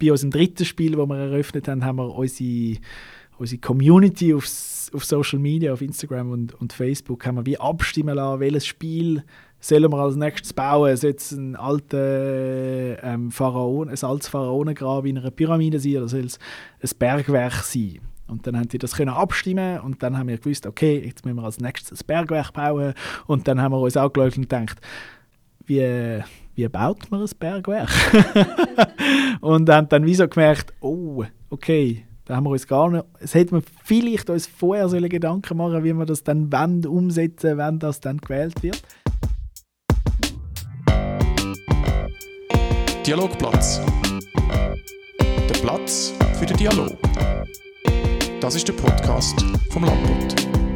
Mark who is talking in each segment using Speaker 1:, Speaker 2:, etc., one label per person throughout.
Speaker 1: bei unserem dritten Spiel, das wir eröffnet haben, haben wir unsere, unsere Community auf, auf Social Media, auf Instagram und, und Facebook, haben wir wie abstimmen lassen, welches Spiel sollen wir als nächstes bauen? Soll es ein alter ähm, Pharaon, ein altes Pharaonengrab in einer Pyramide sein oder soll es ein Bergwerk sein? Und dann haben die das können abstimmen und dann haben wir gewusst, okay, jetzt müssen wir als nächstes ein Bergwerk bauen. Und dann haben wir uns auch und gedacht, wie, wie baut man ein Bergwerk? und haben dann wie so gemerkt, oh, okay, da haben wir uns gar nicht, es hätte man vielleicht uns vorher sollen Gedanken machen wie wir das dann wollen, umsetzen, wenn das dann gewählt wird.
Speaker 2: Dialogplatz. Der Platz für den Dialog. Das ist der Podcast vom Landbund.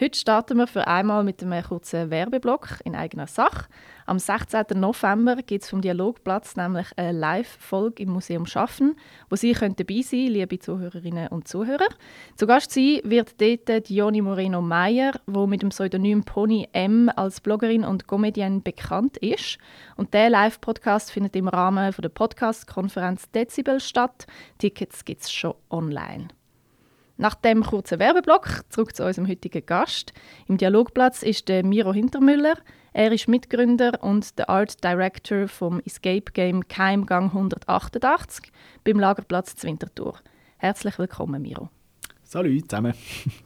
Speaker 3: Heute starten wir für einmal mit einem kurzen Werbeblock in eigener Sache. Am 16. November gibt es vom Dialogplatz nämlich eine Live-Folge im Museum Schaffen, wo Sie können dabei sein liebe Zuhörerinnen und Zuhörer. Zu Gast sein wird dort Dioni Moreno Meyer, wo mit dem Pseudonym Pony M als Bloggerin und Comedienne bekannt ist. Und der Live-Podcast findet im Rahmen der Podcast-Konferenz Dezibel statt. Tickets gibt es schon online. Nach dem kurzen Werbeblock zurück zu unserem heutigen Gast. Im Dialogplatz ist der Miro Hintermüller. Er ist Mitgründer und der Art Director vom Escape Game Keimgang 188 beim Lagerplatz Zwintertour. Herzlich willkommen, Miro.
Speaker 1: Salut zusammen.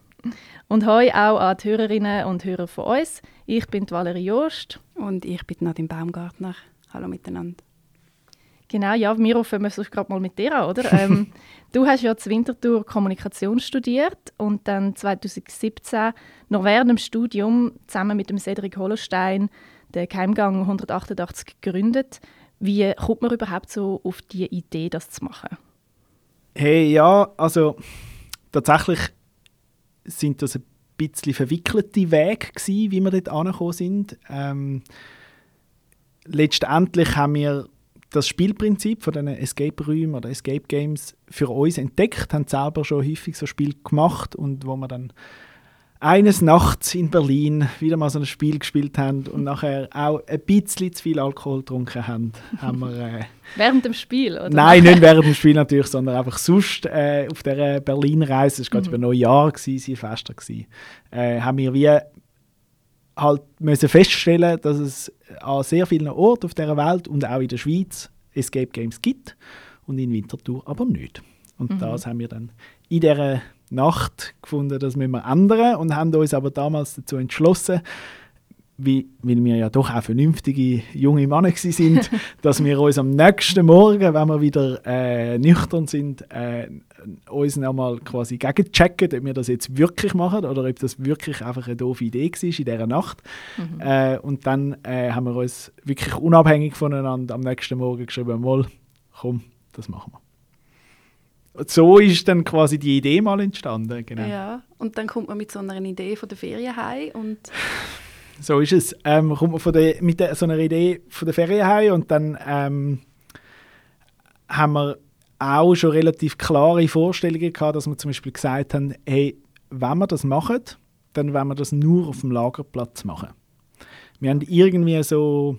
Speaker 3: und hoi auch an die Hörerinnen und Hörer von uns. Ich bin Valerie Joost.
Speaker 4: Und ich bin Nadine Baumgartner. Hallo miteinander.
Speaker 3: Genau, ja, Miro, fangen wir sonst gerade mal mit dir an, oder? ähm, du hast ja zur Winterthur Kommunikation studiert und dann 2017 noch während dem Studium zusammen mit dem Cedric Hollenstein den Keimgang 188 gegründet. Wie kommt man überhaupt so auf die Idee, das zu machen?
Speaker 1: Hey, ja, also tatsächlich sind das ein bisschen verwickelte Wege gewesen, wie wir dort angekommen sind. Ähm, letztendlich haben wir das Spielprinzip von diesen Escape-Räumen oder Escape-Games für uns entdeckt, haben selber schon häufig so Spiel gemacht und wo wir dann eines Nachts in Berlin wieder mal so ein Spiel gespielt haben und nachher auch ein bisschen zu viel Alkohol getrunken haben, haben wir... Äh,
Speaker 3: während dem Spiel, oder?
Speaker 1: Nein, nicht während dem Spiel natürlich, sondern einfach sonst äh, auf dieser Berlin-Reise, es war gerade mhm. über Neujahr, gewesen, Silvester, gewesen, äh, haben wir wie halt müssen feststellen, dass es an sehr vielen Orten auf der Welt und auch in der Schweiz Escape Games gibt und in Winterthur aber nicht. Und mhm. das haben wir dann in dieser Nacht gefunden, das müssen wir ändern und haben uns aber damals dazu entschlossen, wie, weil wir ja doch auch vernünftige junge Männer sind, dass wir uns am nächsten Morgen, wenn wir wieder äh, nüchtern sind, äh, uns nochmal quasi gegenchecken, ob wir das jetzt wirklich machen oder ob das wirklich einfach eine doofe Idee war in dieser Nacht. Mhm. Äh, und dann äh, haben wir uns wirklich unabhängig voneinander am nächsten Morgen geschrieben, mal, komm, das machen wir. So ist dann quasi die Idee mal entstanden. Genau.
Speaker 4: Ja, und dann kommt man mit so einer Idee von der Ferien heim und
Speaker 1: so ist es. Ähm, kommt man von der, mit der, so einer Idee von der Ferien heim und dann ähm, haben wir auch schon relativ klare Vorstellungen gehabt, dass wir zum Beispiel gesagt haben, hey, wenn wir das machen, dann wollen wir das nur auf dem Lagerplatz machen. Wir haben irgendwie so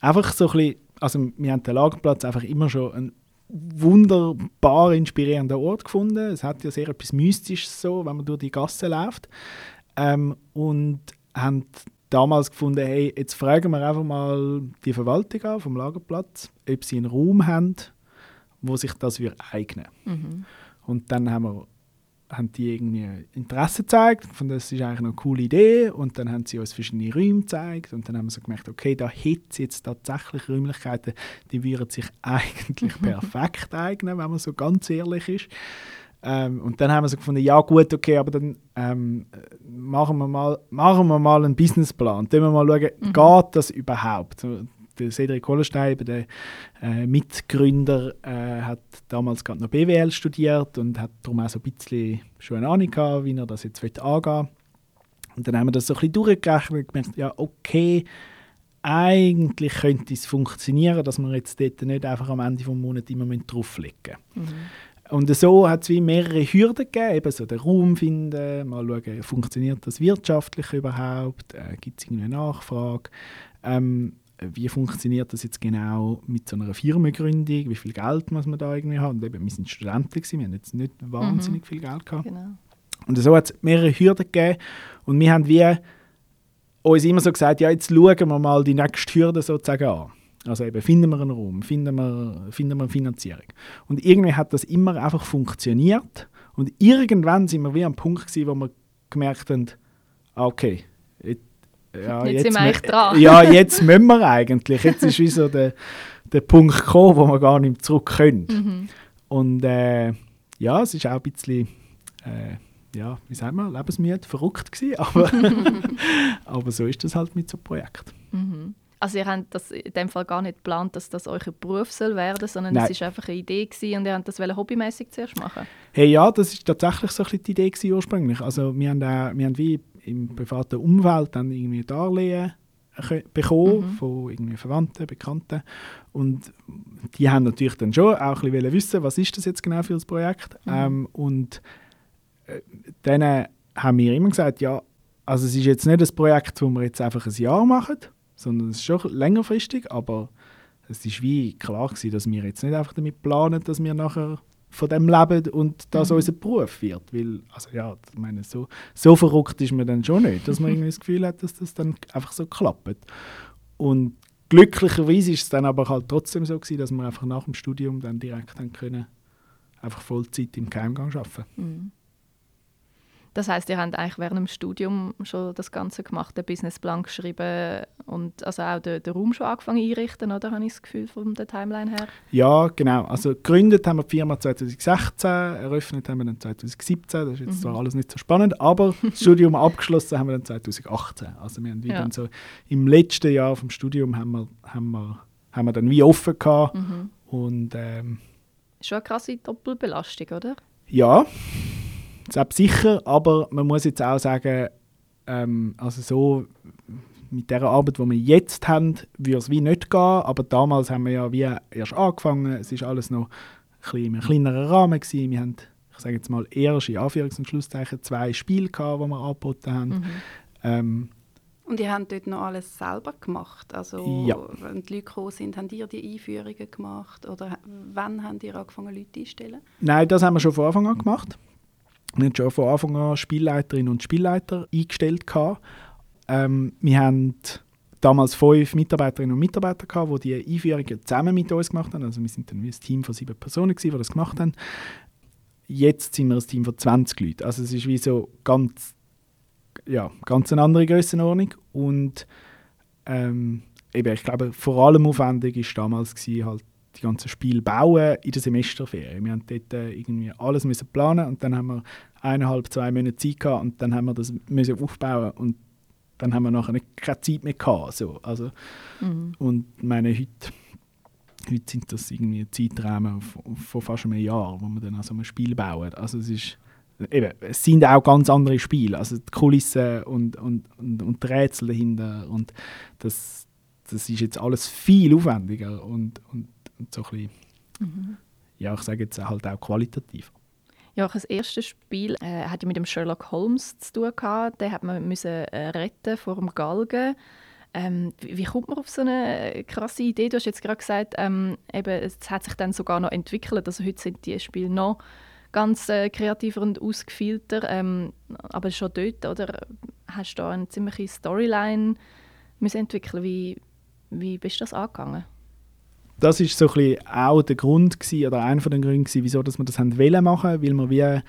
Speaker 1: einfach so ein bisschen, also wir haben den Lagerplatz einfach immer schon einen wunderbar inspirierenden Ort gefunden. Es hat ja sehr etwas Mystisches so, wenn man durch die Gasse läuft. Ähm, und haben damals gefunden, hey, jetzt fragen wir einfach mal die Verwaltung an vom Lagerplatz, ob sie einen Raum haben, wo sich das wir eignen. Mhm. Und dann haben wir haben die irgendwie Interesse gezeigt, von das ist eigentlich eine coole Idee und dann haben sie uns verschiedene Räume gezeigt und dann haben wir so gemerkt, okay, da hätte es jetzt tatsächlich Räumlichkeiten, die würden sich eigentlich perfekt eignen, wenn man so ganz ehrlich ist. Ähm, und dann haben wir so gefunden, ja gut, okay, aber dann ähm, machen, wir mal, machen wir mal einen Businessplan. Dann wir mal schauen, mhm. geht das überhaupt? Der Cedric Hollenstein, der äh, Mitgründer, äh, hat damals gerade noch BWL studiert und hat darum auch so ein bisschen schon eine Ahnung gehabt, wie er das jetzt angehen will. Und dann haben wir das so ein bisschen durchgerechnet und gemerkt, ja okay, eigentlich könnte es funktionieren, dass wir jetzt dort nicht einfach am Ende des Monats immer drauflegen müssen. Mhm. Und so hat es wie mehrere Hürden gegeben, eben so den Raum finden, mal schauen, funktioniert das wirtschaftlich überhaupt, äh, gibt es irgendeine Nachfrage, ähm, wie funktioniert das jetzt genau mit so einer Firmengründung, wie viel Geld muss man da irgendwie haben. Und eben, wir sind Studenten, gewesen, wir haben jetzt nicht wahnsinnig mhm. viel Geld gehabt. Genau. Und so hat es mehrere Hürden gegeben und wir haben wie uns immer so gesagt, ja jetzt schauen wir mal die nächste Hürde sozusagen an. Also eben, finden wir einen Raum, finden wir, finden wir eine Finanzierung. Und irgendwie hat das immer einfach funktioniert. Und irgendwann sind wir wie am Punkt gewesen, wo wir gemerkt haben, ah, okay, jetzt,
Speaker 3: ja, jetzt, jetzt sind wir echt dran.
Speaker 1: Ja, jetzt müssen wir eigentlich. Jetzt ist wie so der, der Punkt gekommen, wo wir gar nicht zurück können. Mhm. Und äh, ja, es ist auch ein bisschen, äh, ja, wie sagen wir, lebensmüde, verrückt gewesen, aber, aber so ist das halt mit so einem Projekt.
Speaker 3: Mhm. Also ihr habt das in dem Fall gar nicht geplant, dass das euer Beruf soll werden, sondern es war einfach eine Idee gewesen und ihr habt das hobbymäßig zuerst machen?
Speaker 1: Hey, ja, das war tatsächlich so ein die Idee gewesen ursprünglich. Also wir haben, auch, wir haben wie im privaten Umfeld dann irgendwie Darlehen bekommen mhm. von irgendwie Verwandten, Bekannten und die haben natürlich dann schon auch ein bisschen wissen, was ist das jetzt genau für das Projekt mhm. ähm, und äh, dann haben wir immer gesagt, ja, also es ist jetzt nicht ein Projekt, wo wir jetzt einfach ein Jahr machen, sondern es ist schon längerfristig, aber es ist wie klar gewesen, dass wir jetzt nicht einfach damit planen, dass wir nachher von dem leben und das mhm. unser Beruf wird. Weil, also ja, ich meine, so, so verrückt ist man dann schon nicht, dass man irgendwie das Gefühl hat, dass das dann einfach so klappt. Und glücklicherweise ist es dann aber halt trotzdem so gewesen, dass wir einfach nach dem Studium dann direkt dann können, einfach Vollzeit im Keimgang arbeiten. Mhm.
Speaker 3: Das heißt, ihr habt eigentlich während dem Studium schon das Ganze gemacht, den Businessplan geschrieben und also auch den, den Raum schon angefangen einrichten, oder habe ich das Gefühl von der Timeline her?
Speaker 1: Ja, genau. Also gegründet haben wir die Firma 2016, eröffnet haben wir dann 2017. Das ist jetzt mhm. zwar alles nicht so spannend, aber das Studium abgeschlossen haben wir dann 2018. Also wir haben ja. dann so im letzten Jahr vom Studium haben wir, haben wir, haben wir dann wie offen gehabt mhm. und ähm,
Speaker 3: Schon eine krasse Doppelbelastung, oder?
Speaker 1: Ja, selbst sicher, aber man muss jetzt auch sagen, ähm, also so mit der Arbeit, die wir jetzt haben, würde es wie nicht gehen, aber damals haben wir ja wie erst angefangen, es ist alles noch ein in einem kleineren Rahmen gewesen. Wir haben, ich sage jetzt mal, erst in Anführungs- und Schlusszeichen zwei Spiele gehabt, die wir angeboten haben. Mhm. Ähm,
Speaker 4: und ihr habt dort noch alles selber gemacht? Also, ja. wenn die Leute gekommen sind, habt ihr die Einführungen gemacht? Oder wann habt ihr angefangen, Leute einzustellen?
Speaker 1: Nein, das haben wir schon von Anfang an gemacht. Wir haben schon von Anfang an Spielleiterinnen und Spielleiter eingestellt. Ähm, wir haben damals fünf Mitarbeiterinnen und Mitarbeiter die die Einführungen zusammen mit uns gemacht haben. Also wir sind dann ein Team von sieben Personen, die das gemacht haben. Jetzt sind wir ein Team von 20 Leuten. Also es ist wie so ganz, ja, ganz eine andere Grössenordnung. Und ähm, eben, ich glaube, vor allem aufwendig war damals halt die ganzen Spiele bauen in der Semesterferien. Wir haben dort äh, irgendwie alles müssen planen und dann haben wir eineinhalb, zwei Monate Zeit gehabt und dann haben wir das müssen aufbauen und dann haben wir nachher keine Zeit mehr gehabt. So. Also, mhm. Und meine, heute, heute sind das irgendwie Zeiträume von, fast einem Jahr, wo wir dann also ein Spiel bauen. Also es ist Eben, es sind auch ganz andere Spiele, also die Kulissen und, und, und, und die Rätsel dahinter und das, das ist jetzt alles viel aufwendiger und und so ein bisschen, mhm. ja, ich sage jetzt halt auch qualitativ.
Speaker 3: Ja, das erste Spiel äh, hat ja mit dem Sherlock Holmes zu tun gehabt. Den hat man müssen äh, retten vor dem Galgen. Ähm, wie, kommt man auf so eine krasse Idee? Du hast jetzt gerade gesagt, ähm, eben, es hat sich dann sogar noch entwickelt. Also heute sind die Spiele noch ganz äh, kreativer und ausgefeilter. Ähm, aber schon dort, oder? Hast du da eine ziemliche Storyline müssen entwickeln? Wie, wie bist du das angegangen?
Speaker 1: Das ist so ein auch der Grund gewesen, oder einer von den Gründen gewesen, wieso dass wir das haben wollen machen, weil wir wie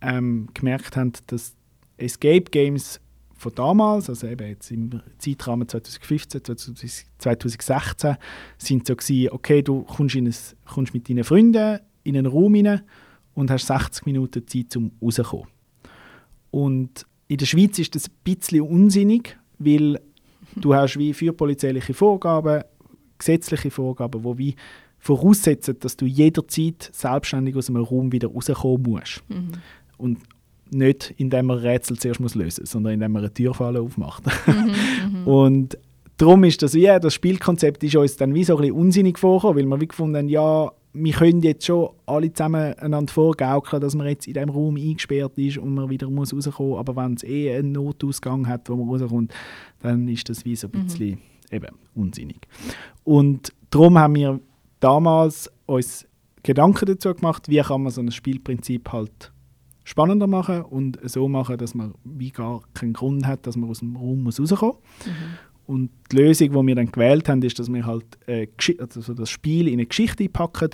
Speaker 1: ähm, gemerkt haben, dass Escape Games von damals, also eben jetzt im Zeitrahmen 2015, 2016, sind so gewesen, okay, du kommst, in ein, kommst mit deinen Freunden in einen Raum rein und hast 60 Minuten Zeit zum rauszukommen. Und in der Schweiz ist das ein bisschen unsinnig, weil du hast wie für polizeiliche Vorgaben gesetzliche Vorgaben, die wie voraussetzen, dass du jederzeit selbstständig aus einem Raum wieder rauskommen musst. Mhm. Und nicht, indem man Rätsel zuerst muss lösen muss, sondern indem man eine Türfalle aufmacht. Mhm, mhm, und darum ist das wie, das Spielkonzept ist uns dann wie so ein bisschen unsinnig vorgekommen, weil wir wie gefunden haben, ja, wir können jetzt schon alle zusammen einander vorgaukeln, dass man jetzt in diesem Raum eingesperrt ist und man wieder muss rauskommen muss. Aber wenn es eh einen Notausgang hat, wo man rauskommt, dann ist das wie so ein mhm. bisschen mhm. Eben unsinnig. Und darum haben wir damals uns Gedanken dazu gemacht, wie kann man so ein Spielprinzip halt spannender machen und so machen, dass man wie gar keinen Grund hat, dass man aus dem Raum muss rauskommen muss. Mhm. Und die Lösung, die wir dann gewählt haben, ist, dass wir halt äh, also das Spiel in eine Geschichte packen,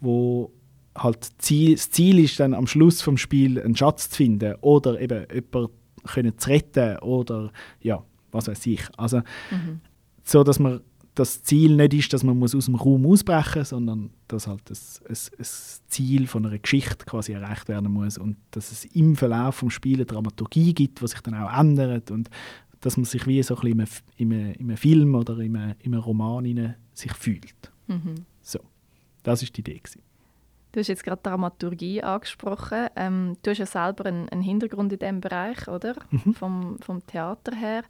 Speaker 1: wo halt Ziel, das Ziel ist dann am Schluss vom Spiel einen Schatz zu finden oder eben jemanden können zu retten oder ja, was weiß ich. Also mhm. So, dass man das Ziel nicht ist, dass man muss aus dem Raum ausbrechen muss, sondern dass halt das, das, Ziel von einer Geschichte quasi erreicht werden muss und dass es im Verlauf des Spiels Dramaturgie gibt, die sich dann auch ändert und dass man sich wie so ein bisschen in einem, in einem Film oder in einem, in einem Roman sich fühlt. Mhm. So, das ist die Idee. Gewesen.
Speaker 3: Du hast jetzt gerade Dramaturgie angesprochen. Ähm, du hast ja selber einen, einen, Hintergrund in diesem Bereich, oder? Mhm. Vom, vom Theater her.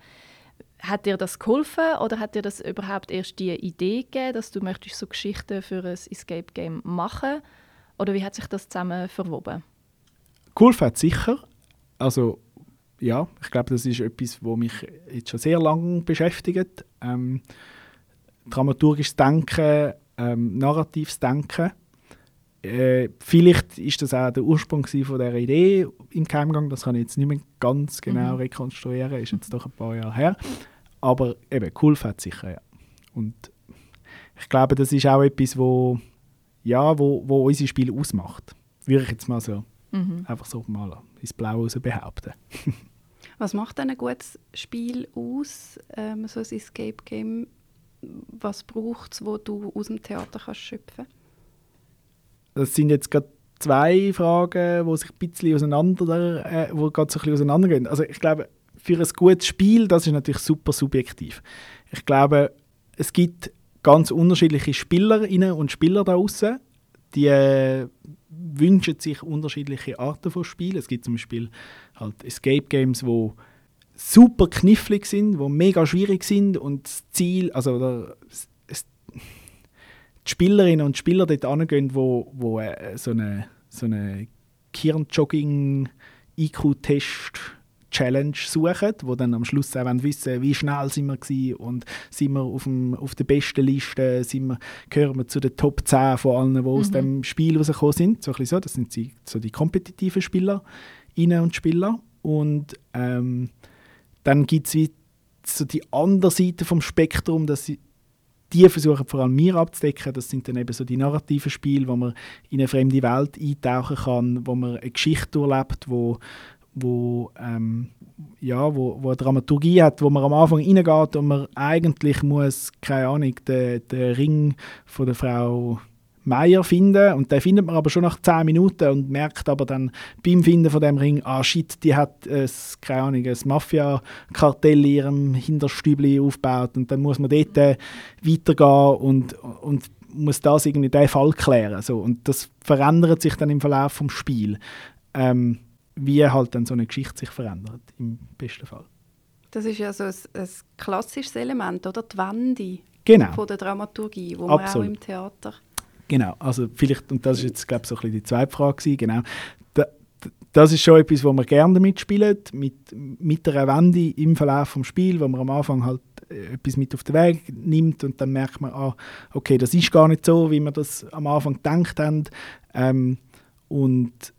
Speaker 3: Hat dir das geholfen oder hat dir das überhaupt erst die Idee gegeben, dass du möchtest so Geschichten für ein Escape Game machen? Oder wie hat sich das zusammen verwoben?
Speaker 1: Geholfen hat sicher. Also ja, ich glaube, das ist etwas, was mich jetzt schon sehr lange beschäftigt. Ähm, dramaturgisches Denken, ähm, narratives Denken. Äh, vielleicht ist das auch der Ursprung von dieser Idee im Keimgang. Das kann ich jetzt nicht mehr ganz genau mhm. rekonstruieren, ist jetzt doch ein paar Jahre her. Aber eben, cool fand sicher, ja. Und ich glaube, das ist auch etwas, wo, ja, wo, wo unser Spiel ausmacht. Würde ich jetzt mal so mhm. einfach so mal ins Blaue behaupten.
Speaker 4: Was macht denn ein gutes Spiel aus, ähm, so ein Escape Game? Was braucht es, wo du aus dem Theater kannst schöpfen
Speaker 1: Das sind jetzt gerade zwei Fragen, die sich ein bisschen auseinander, äh, wo so ein bisschen auseinandergehen. Also ich glaube, für ein gutes Spiel, das ist natürlich super subjektiv. Ich glaube, es gibt ganz unterschiedliche Spielerinnen und Spieler da draußen, die äh, wünschen sich unterschiedliche Arten von Spielen. Es gibt zum Beispiel halt Escape Games, wo super knifflig sind, wo mega schwierig sind und das Ziel, also da, es, die Spielerinnen und Spieler dort angehen, wo, wo äh, so eine, so eine Kirnjogging IQ-Test Challenge suchen, wo dann am Schluss auch wissen wie schnell sind wir waren und sind wir auf, dem, auf der besten Liste, sind wir, gehören wir zu den Top 10 von allen, die mhm. aus dem Spiel rausgekommen sind. So, so. Das sind die, so die kompetitiven Spieler und Spieler. Und ähm, dann gibt es so die andere Seite vom Spektrum, dass die versuchen vor allem mir abzudecken. Das sind dann eben so die narrativen Spiele, wo man in eine fremde Welt eintauchen kann, wo man eine Geschichte erlebt, wo wo, ähm, ja, wo, wo eine Dramaturgie hat, wo man am Anfang reingeht und man eigentlich muss, keine Ahnung, den, den Ring von der Frau Meier finden und den findet man aber schon nach 10 Minuten und merkt aber dann beim Finden von dem Ring, ah shit, die hat ein, keine Ahnung, ein Mafia-Kartell in ihrem Hinterstübli aufgebaut und dann muss man dort äh, weitergehen und, und muss das irgendwie den Fall klären. So. Und das verändert sich dann im Verlauf des Spiels. Ähm, wie halt dann so eine Geschichte sich verändert, im besten Fall.
Speaker 4: Das ist ja so ein, ein klassisches Element, oder? Die Wende
Speaker 1: genau.
Speaker 4: von der Dramaturgie, wo Absolut. man auch im Theater...
Speaker 1: Genau, also vielleicht, und das ist jetzt, glaube ich, so ein bisschen die zweite Frage gewesen, genau. Da, das ist schon etwas, wo man gerne mitspielt, mit, mit einer Wende im Verlauf des Spiels, wo man am Anfang halt äh, etwas mit auf den Weg nimmt und dann merkt man, ah, okay, das ist gar nicht so, wie wir das am Anfang gedacht haben. Ähm, und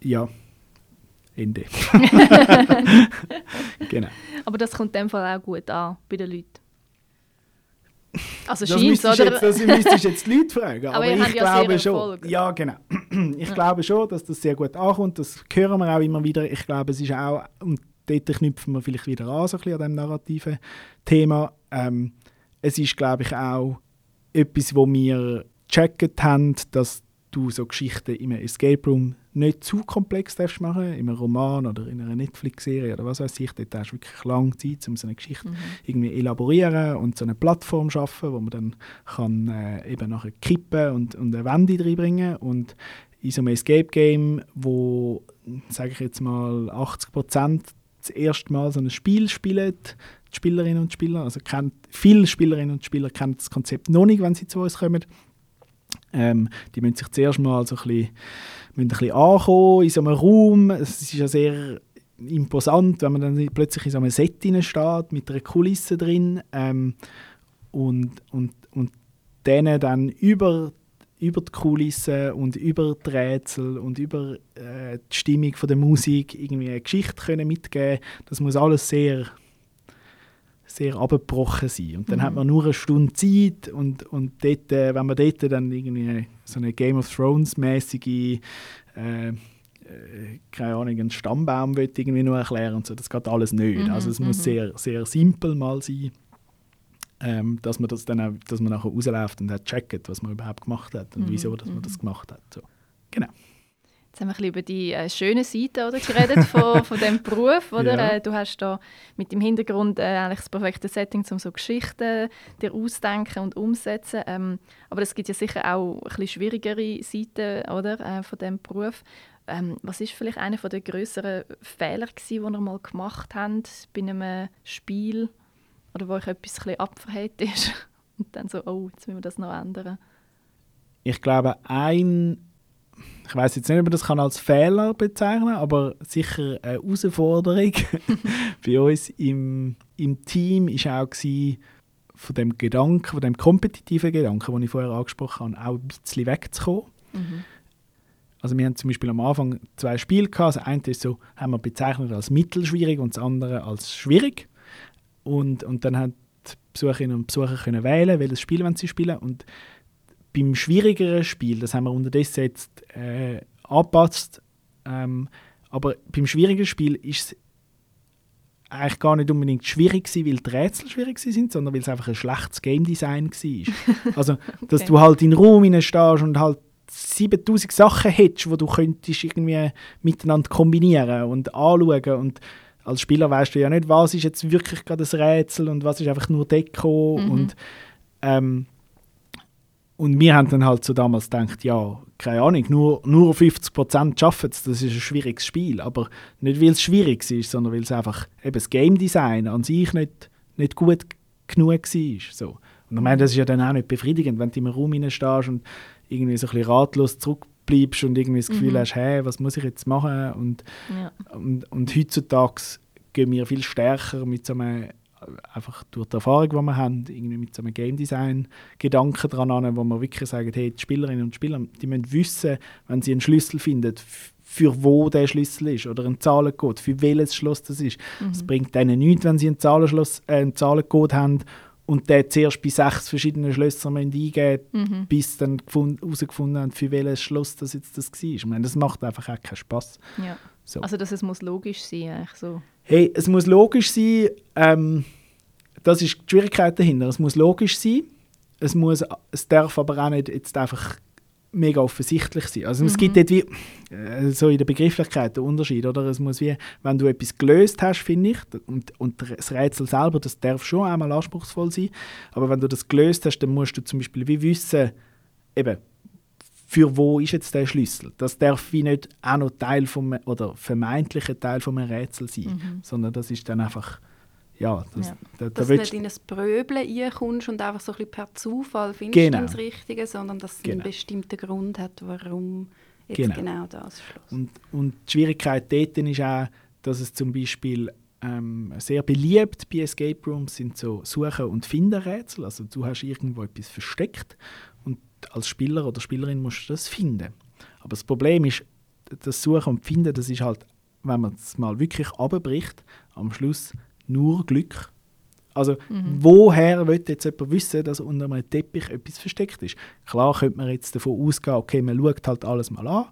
Speaker 1: ja, Ende. genau.
Speaker 3: Aber das kommt in dem Fall auch gut an bei den Leuten.
Speaker 1: Also scheint oder? Jetzt, das müsstest jetzt die Leute fragen. aber, aber ich glaube schon. Ja, genau. Ich ja. glaube schon, dass das sehr gut ankommt. Das hören wir auch immer wieder. Ich glaube, es ist auch, und dort knüpfen wir vielleicht wieder an, so ein bisschen an diesem narrativen Thema. Ähm, es ist, glaube ich, auch etwas, wo wir gecheckt haben, dass du so Geschichten im Escape Room nicht zu komplex darfst machen, in einem Roman oder in einer Netflix-Serie oder was weiß ich, dort hast du wirklich lange Zeit, um so eine Geschichte mhm. irgendwie elaborieren und so eine Plattform schaffen, wo man dann kann äh, eben nachher kippen und, und eine Wende reinbringen und in so einem Escape-Game, wo, sage ich jetzt mal, 80 Prozent das erste Mal so ein Spiel spielen, die Spielerinnen und Spieler, also kennt, viele Spielerinnen und Spieler kennen das Konzept noch nicht, wenn sie zu uns kommen, Ähm, die müssen sich zuerst mal so ein bisschen, müssen ein bisschen ankommen in so einem Raum. Es ist ja sehr imposant, wenn man dann plötzlich in so einem Set steht, mit einer Kulisse drin ähm, und, und, und denen dann über, über die Kulisse und über die Rätsel und über äh, die Stimmung von der Musik irgendwie eine Geschichte können mitgeben Das muss alles sehr sehr abgebrochen sein. Und dann mhm. hat man nur eine Stunde Zeit und, und dort, äh, wenn man dort dann irgendwie so eine Game of Thrones mäßige äh, äh, keine Ahnung, einen Stammbaum will irgendwie nur erklären und so. Das geht alles nicht. Mhm, also es muss mhm. sehr, sehr simpel mal sein, ähm, dass man das dann auch, dass man nachher rausläuft und auch checkt, was man überhaupt gemacht hat und mhm, wieso dass man mhm. das gemacht hat. So. Genau.
Speaker 3: Jetzt haben wir ein bisschen über die äh, schönen Seiten oder, geredet von, von diesem Beruf. Oder? Ja. Äh, du hast da mit dem Hintergrund äh, eigentlich das perfekte Setting, um so Geschichten dir ausdenken und umsetzen. Ähm, aber es gibt ja sicher auch ein bisschen schwierigere Seiten oder, äh, von diesem Beruf. Ähm, was ist vielleicht einer der größeren Fehler, die ihr mal gemacht habt bei einem Spiel oder wo euch etwas ein abverhält ist und dann so, oh, jetzt müssen wir das noch ändern?
Speaker 1: Ich glaube, ein, ich weiß jetzt nicht, ob man das kann als Fehler bezeichnen kann, aber sicher eine Herausforderung bei uns im, im Team war auch gewesen, von dem Gedanken, von dem kompetitiven Gedanken, den ich vorher angesprochen habe, auch ein bisschen wegzukommen. Mhm. Also wir haben zum Beispiel am Anfang zwei Spiele gehabt. Das eine ist so, haben wir bezeichnet als mittelschwierig und das andere als schwierig. Und, und dann haben die Besucherinnen und Besucher können wählen, welches Spiel sie spielen und beim schwierigeren Spiel, das haben wir unterdessen jetzt äh, angepasst, ähm, aber beim schwierigen Spiel ist es eigentlich gar nicht unbedingt schwierig gewesen, weil die Rätsel schwierig sind, sondern weil es einfach ein schlechtes Game Design war. also, dass okay. du halt in Raum stehst und halt 7000 Sachen hättest, die du könntest irgendwie miteinander kombinieren und anschauen und als Spieler weißt du ja nicht, was ist jetzt wirklich gerade das Rätsel und was ist einfach nur Deko mhm. und ähm, und wir haben dann halt so damals gedacht, ja, keine Ahnung, nur, nur 50% schaffen es, das ist ein schwieriges Spiel. Aber nicht, weil es schwierig ist, sondern weil es einfach eben das Game Design an sich nicht, nicht gut genug war. So. Und ich meine, das ist ja dann auch nicht befriedigend, wenn du im Raum stehst und irgendwie so ein bisschen ratlos zurückbleibst und irgendwie das Gefühl mhm. hast, hey, was muss ich jetzt machen? Und, ja. und, und heutzutage gehen wir viel stärker mit so einem einfach durch die Erfahrung, die wir haben, irgendwie mit so einem Game Design Gedanken dran an, wo wir wirklich sagen, hey, die Spielerinnen und Spieler, die müssen wissen, wenn sie einen Schlüssel finden, für wo der Schlüssel ist oder einen Zahlencode, für welches Schloss das ist. Es mhm. bringt denen nichts, wenn sie einen, Zahlenschloss, äh, einen Zahlencode haben und der zuerst bei sechs verschiedenen Schlössern eingeben mhm. bis dann herausgefunden haben, für welches Schloss das jetzt das war. Ich meine, das macht einfach auch keinen Spass.
Speaker 3: Ja. So. Also, dass es muss logisch sein eigentlich so.
Speaker 1: Hey, es muss logisch sein, ähm, das ist die Schwierigkeit dahinter. Es muss logisch sein, es, muss, es darf aber auch nicht jetzt einfach mega offensichtlich sein. Also mhm. es gibt dort wie äh, so in der Begrifflichkeit den Unterschied, oder? Es muss wie, wenn du etwas gelöst hast, finde ich, und, und das Rätsel selber, das darf schon einmal anspruchsvoll sein, aber wenn du das gelöst hast, dann musst du zum Beispiel wie wissen, eben, für wo ist jetzt der Schlüssel? Das darf wie nicht auch noch Teil vom, oder vermeintlicher Teil vom Rätsel sein, mhm. sondern das ist dann einfach ja, das, ja.
Speaker 4: Da, da dass du nicht in ein Bröbeln reinkommst und einfach so ein bisschen per Zufall findest genau. du das Richtige, sondern dass es genau. einen bestimmten Grund hat, warum jetzt genau, genau das Schloss.
Speaker 1: Und, und die Schwierigkeit dort ist auch, dass es zum Beispiel ähm, sehr beliebt bei Escape Rooms sind so Suchen- und Findenrätsel. Also du hast irgendwo etwas versteckt als Spieler oder Spielerin musst du das finden. Aber das Problem ist, das Suchen und Finden, das ist halt, wenn man es mal wirklich abbricht, am Schluss nur Glück. Also, mhm. woher will jetzt jemand wissen, dass unter einem Teppich etwas versteckt ist? Klar könnte man jetzt davon ausgehen, okay, man schaut halt alles mal an,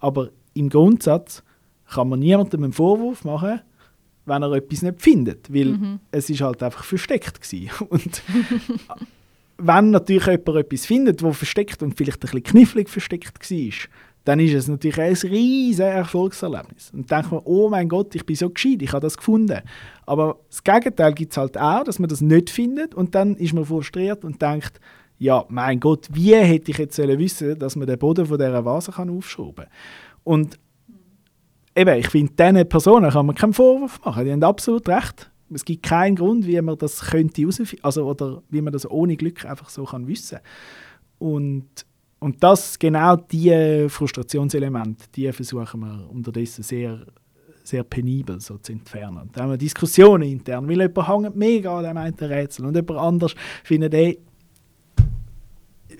Speaker 1: aber im Grundsatz kann man niemandem einen Vorwurf machen, wenn er etwas nicht findet, weil mhm. es ist halt einfach versteckt war. Und wenn natürlich jemand etwas findet, wo versteckt und vielleicht ein bisschen knifflig versteckt war, dann ist es natürlich ein riesiges Erfolgserlebnis. Und dann denkt man, oh mein Gott, ich bin so gescheit, ich habe das gefunden. Aber das Gegenteil gibt es halt auch, dass man das nicht findet und dann ist man frustriert und denkt, ja, mein Gott, wie hätte ich jetzt wissen, dass man den Boden von dieser Vase aufschrauben kann. Und eben, ich finde, diesen Personen kann man keinen Vorwurf machen, die haben absolut recht. Es gibt keinen Grund, wie man das könnte also oder wie man das ohne Glück einfach so kann wissen. Und und das, genau diese Frustrationselemente, die versuchen wir unterdessen sehr, sehr penibel so zu entfernen. Da haben wir Diskussionen intern, weil jemand hängt mega an dem einen Rätsel und jemand anders findet, ey,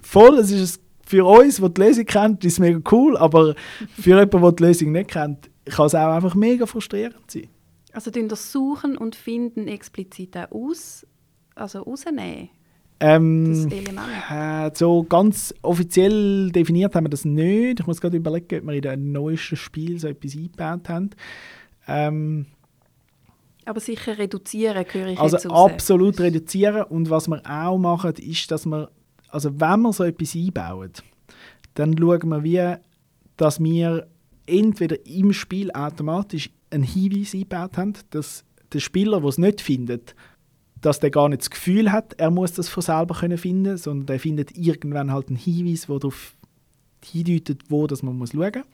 Speaker 1: voll, es ist für uns, der die Lösung kennt, ist es mega cool, aber für jemanden, der die Lösung nicht kennt, kann es auch einfach mega frustrierend sein.
Speaker 4: Also tun das Suchen und Finden explizit auch aus, also rausnehmen?
Speaker 1: Ähm, äh, so ganz offiziell definiert haben wir das nicht. Ich muss gerade überlegen, ob wir in dem neuesten Spiel so etwas eingebaut haben. Ähm,
Speaker 4: aber sicher reduzieren, höre ich
Speaker 1: Also absolut reduzieren. Und was wir auch machen, ist, dass wir, also wenn wir so etwas einbauen, dann schauen wir, wie, dass wir entweder im Spiel automatisch einen Hinweis eingebaut haben, dass der Spieler, der es nicht findet, dass der gar nicht das Gefühl hat, er muss das von selber können finden, sondern er findet irgendwann halt einen Hinweis, der darauf hindeutet, wo das man muss schauen muss.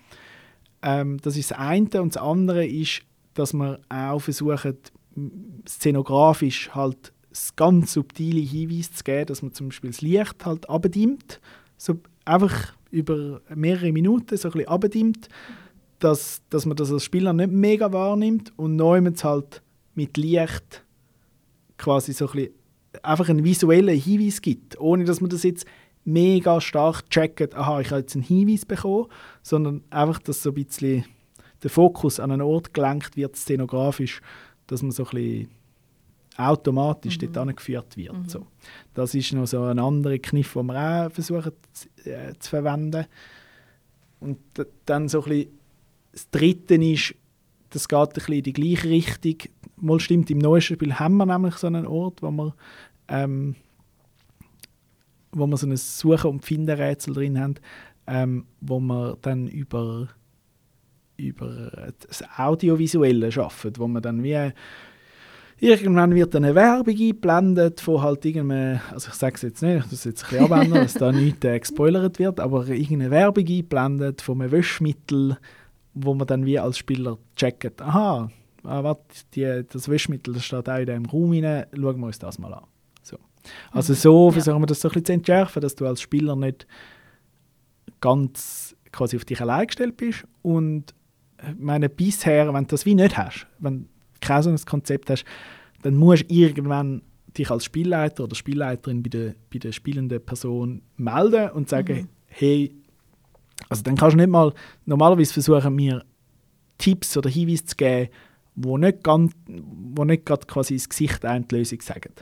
Speaker 1: Ähm, das ist das eine. Und das andere ist, dass man auch versucht, szenografisch halt ganz subtile Hinweise zu geben, dass man zum Beispiel das Licht halt abdimmt, so einfach über mehrere Minuten so ein bisschen abdimmt, dass, dass man das als Spieler nicht mega wahrnimmt und neu halt mit Licht quasi so ein bisschen einfach einen visuellen Hinweis gibt, ohne dass man das jetzt mega stark checkt, aha, ich habe jetzt einen Hinweis bekommen, sondern einfach, dass so ein bisschen der Fokus an einen Ort gelenkt wird, szenografisch, dass man so ein bisschen automatisch mhm. dort angeführt wird. Mhm. So. Das ist noch so ein anderer Kniff, den wir auch versuchen zu, äh, zu verwenden. Und dann so ein bisschen das Dritte ist, das geht ein bisschen in die gleiche Richtung. Mal stimmt, im neuesten Spiel haben wir nämlich so einen Ort, wo wir, ähm, wo wir so ein Suchen- und Finden-Rätsel drin haben, ähm, wo wir dann über, über das Audiovisuelle schaffen, wo man dann wie Irgendwann wird eine Werbung eingeblendet von halt irgendeinem, also ich sage es jetzt nicht, das ist jetzt ein bisschen abändern, dass da nichts äh, gespoilert wird, aber irgendeine Werbung eingeblendet von einem Wäschmittel, wo man dann wie als Spieler checkt, aha, ah, warte, die, das Wäschmittel das steht auch in diesem Raum rein, schauen wir uns das mal an. So. Also so ja. versuchen wir das so ein bisschen zu entschärfen, dass du als Spieler nicht ganz quasi auf dich allein gestellt bist und ich meine, bisher, wenn du das wie nicht hast, wenn du kein so ein Konzept hast, dann musst du irgendwann dich als Spielleiter oder Spielleiterin bei der, bei der spielenden Person melden und sagen, mhm. hey, also dann kannst du nicht mal, normalerweise versuchen wir Tipps oder Hinweise zu geben, wo nicht, ganz, wo nicht gerade quasi ins Gesicht eine Lösung sagen.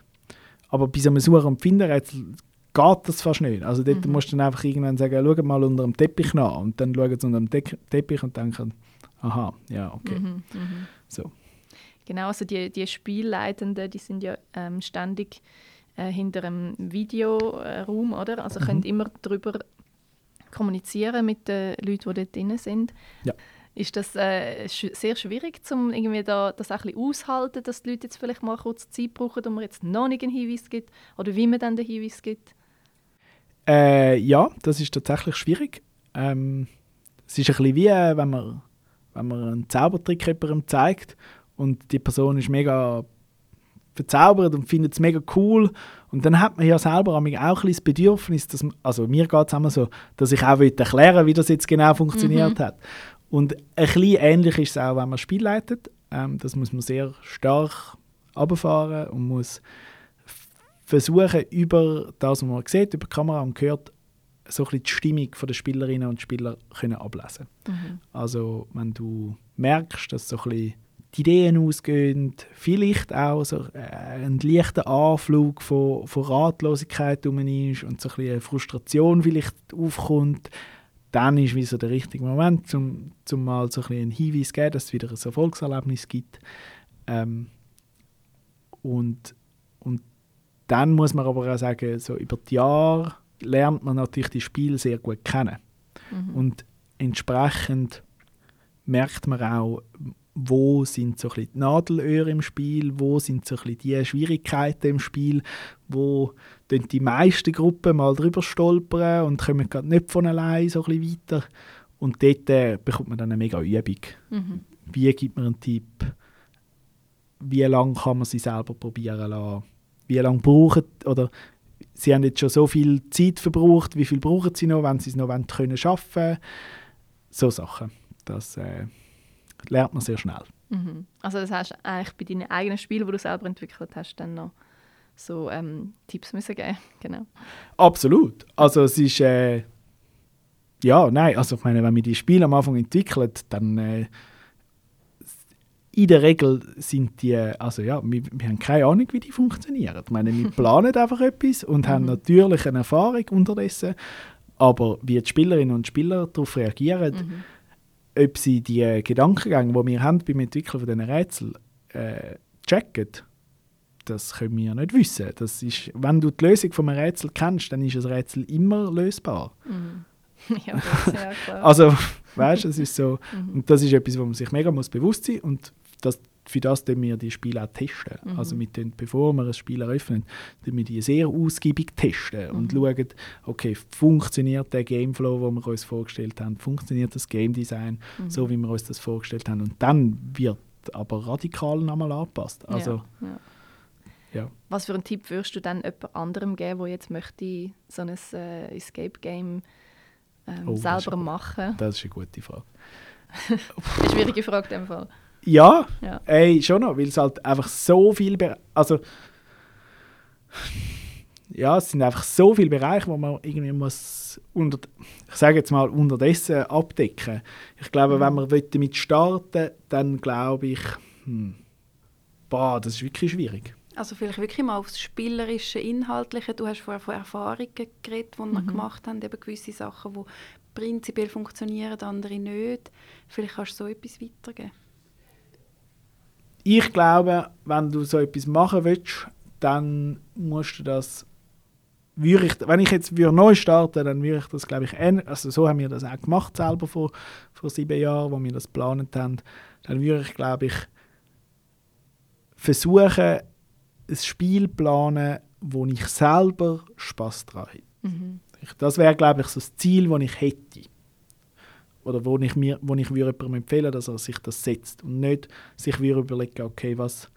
Speaker 1: Aber bei so einem Suchen- und Findenrätsel geht das fast nicht. Also dort mhm. musst du dann einfach irgendwann sagen, schau mal unter dem Teppich nach und dann schauen sie unter dem De Teppich und denken, aha, ja, okay. Mhm, mhm. So.
Speaker 3: Genau, also die, die Spielleitenden, die sind ja ähm, ständig äh, hinter einem Videoraum, oder? Also mhm. können immer darüber kommunizieren mit den Leuten, die dort drin sind.
Speaker 1: Ja.
Speaker 3: Ist das äh, sch sehr schwierig, um irgendwie da, das auch ein bisschen auszuhalten, dass die Leute jetzt vielleicht mal kurz Zeit brauchen, um mir jetzt noch nicht einen Hinweis gibt? Oder wie man dann den Hinweis gibt?
Speaker 1: Äh, ja, das ist tatsächlich schwierig. Ähm, es ist ein bisschen wie, äh, wenn man, wenn man einen Zaubertrick jemandem zeigt und die Person ist mega verzaubert und findet es mega cool. Und dann hat man ja selber auch ein bisschen das Bedürfnis, dass man, also mir geht es immer so, dass ich auch erklären will, wie das jetzt genau funktioniert mhm. hat. Und ein bisschen ähnlich ist es auch, wenn man Spiel leitet. Ähm, das muss man sehr stark abfahren und muss versuchen, über das, was man sieht, über die Kamera und hört, so ein bisschen die Stimmung der Spielerinnen und Spieler können ablesen. Mhm. Also wenn du merkst, dass so ein bisschen die Ideen ausgehen, vielleicht auch so äh, ein leichter Anflug von, von Ratlosigkeit um ist und so ein bisschen Frustration vielleicht aufkommt, dann ist wie so der richtige Moment, um zum mal so ein bisschen einen Hinweis zu geben, dass es wieder ein Erfolgserlebnis gibt. Ähm, und, und dann muss man aber auch sagen, so über die Jahre lernt man natürlich die Spiele sehr gut kennen. Mhm. Und entsprechend merkt man auch, wo sind so ein die Nadelöhre im Spiel, wo sind so ein die Schwierigkeiten im Spiel, wo die meisten Gruppen mal drüber stolpern und kommen gerade nicht von allein so ein weiter. Und dort äh, bekommt man dann eine mega Übung. Mhm. Wie gibt man einen Tipp? Wie lange kann man sie selber probieren lassen? Wie lange braucht oder sie haben jetzt schon so viel Zeit verbraucht, wie viel brauchen sie noch, wenn sie es noch wollen, können schaffen So Sachen. Das äh, lernt man sehr schnell.
Speaker 3: Mhm. Also das heißt eigentlich bei deinen eigenen Spielen, die du selber entwickelt hast, dann noch so ähm, Tipps müssen geben, genau.
Speaker 1: Absolut. Also es ist äh, ja, nein, also ich meine, wenn wir die Spiele am Anfang entwickeln, dann äh, in der Regel sind die, also ja, wir, wir, haben keine Ahnung, wie die funktionieren. Ich meine, wir planen einfach etwas und haben mhm. natürlich eine Erfahrung unterdessen, aber wie die Spielerinnen und Spieler darauf reagieren, mhm. Ob sie die Gedankengänge, die wir haben beim Entwickeln von diesen Rätseln, äh, checken, das können wir nicht wissen. Das ist, wenn du die Lösung von einem Rätsel kennst, dann ist ein Rätsel immer lösbar. Mhm.
Speaker 3: ja, das ist
Speaker 1: also, weißt du, es ist so, mhm. und das ist etwas, wo man sich mega muss bewusst sein und das, für das testen wir die Spiele auch testen. Mhm. Also mit den, bevor wir ein Spiel eröffnen, testen wir die sehr ausgiebig testen mhm. und schauen, okay, funktioniert der Gameflow, den wir uns vorgestellt haben, funktioniert das Game Design mhm. so, wie wir uns das vorgestellt haben und dann wird aber radikal nochmal angepasst. Also, ja, ja.
Speaker 3: Ja. Was für einen Tipp würdest du dann jemand anderem geben, der jetzt möchte so ein äh, Escape Game ähm, oh, selber das machen?
Speaker 1: Das ist eine gute Frage.
Speaker 3: eine schwierige Frage in dem Fall.
Speaker 1: Ja, ja. Ey, schon noch, weil es halt einfach so viel, Be also ja, es sind einfach so viele Bereiche, wo man irgendwie muss unter, ich sage jetzt mal unterdessen abdecken. Ich glaube, mhm. wenn man damit starten, dann glaube ich, hm, boah, das ist wirklich schwierig.
Speaker 4: Also vielleicht wirklich mal aufs spielerische, inhaltliche. Du hast vorher von Erfahrungen geredet, die wir mhm. gemacht haben, eben gewisse Sachen, die prinzipiell funktionieren, andere nicht. Vielleicht kannst du so etwas weitergeben
Speaker 1: ich glaube, wenn du so etwas machen willst, dann musst du das würde ich, wenn ich jetzt würde neu starten dann würde ich das, glaube ich, also so haben wir das auch gemacht selber vor, vor sieben Jahren, wo wir das geplant haben, dann würde ich, glaube ich, versuchen, ein Spiel zu planen, wo ich selber Spaß daran hätte. Mhm. Das wäre, glaube ich, so das Ziel, das ich hätte oder wo ich mir, wo ich jemandem empfehlen, dass er sich das setzt und nicht sich würde überlegen, okay, was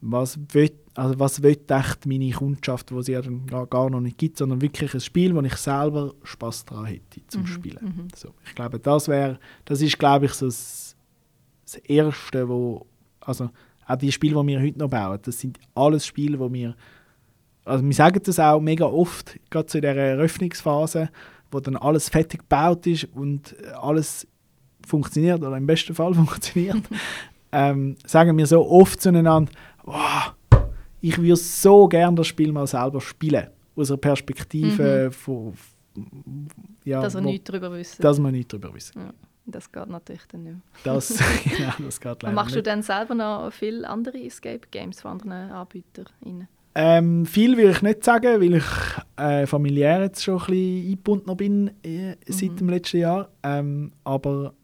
Speaker 1: was will, also was will echt meine Kundschaft, die sie ja gar noch nicht gibt, sondern wirklich ein Spiel, wo ich selber Spaß daran hätte zum mhm, Spielen. Mhm. So, ich glaube, das wäre, das ist glaube ich so das, das erste, wo also auch die Spiele, die wir heute noch bauen, das sind alles Spiele, wo wir also wir sagen das auch mega oft, gerade zu dieser Eröffnungsphase, wo dann alles fertig gebaut ist und alles funktioniert oder im besten Fall funktioniert, ähm, sagen wir so oft zueinander, wow, ich würde so gerne das Spiel mal selber spielen, aus einer Perspektive mhm. von,
Speaker 3: ja, dass wir nichts darüber wissen.
Speaker 1: Dass wir nichts darüber wissen. Ja,
Speaker 3: das geht natürlich dann nicht mehr.
Speaker 1: Das, genau, das geht leider
Speaker 3: Machst
Speaker 1: du
Speaker 3: dann selber noch viele andere Escape-Games von anderen Anbietern?
Speaker 1: Ähm, viel will ich nicht sagen, weil ich äh, familiär jetzt schon ein bisschen eingebunden bin äh, seit mhm. dem letzten Jahr. Ähm, aber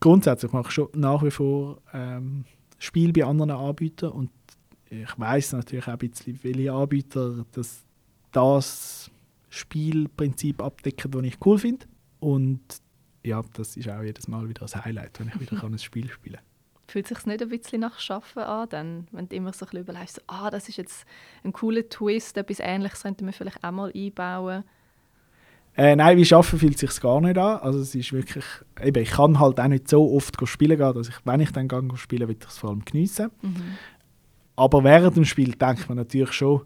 Speaker 1: grundsätzlich mache ich schon nach wie vor ähm, Spiele bei anderen Anbietern und ich weiß natürlich auch ein bisschen, welche Anbieter das, das Spielprinzip abdecken, das ich cool finde. Und ja, das ist auch jedes Mal wieder ein Highlight, wenn ich wieder ein Spiel spielen kann.
Speaker 3: Fühlt sich nicht ein bisschen nach Schaffen an, dann, wenn du immer so ein bisschen überlegst, so, ah, das ist jetzt ein cooler Twist, etwas Ähnliches könnte man vielleicht auch mal einbauen?
Speaker 1: Äh, nein, wie Schaffen fühlt sich gar nicht an. Also es ist wirklich, eben, ich kann halt auch nicht so oft spielen gehen, dass ich, wenn ich dann gehe spielen, will ich es vor allem geniessen. Mhm. Aber während dem Spiel denkt man natürlich schon,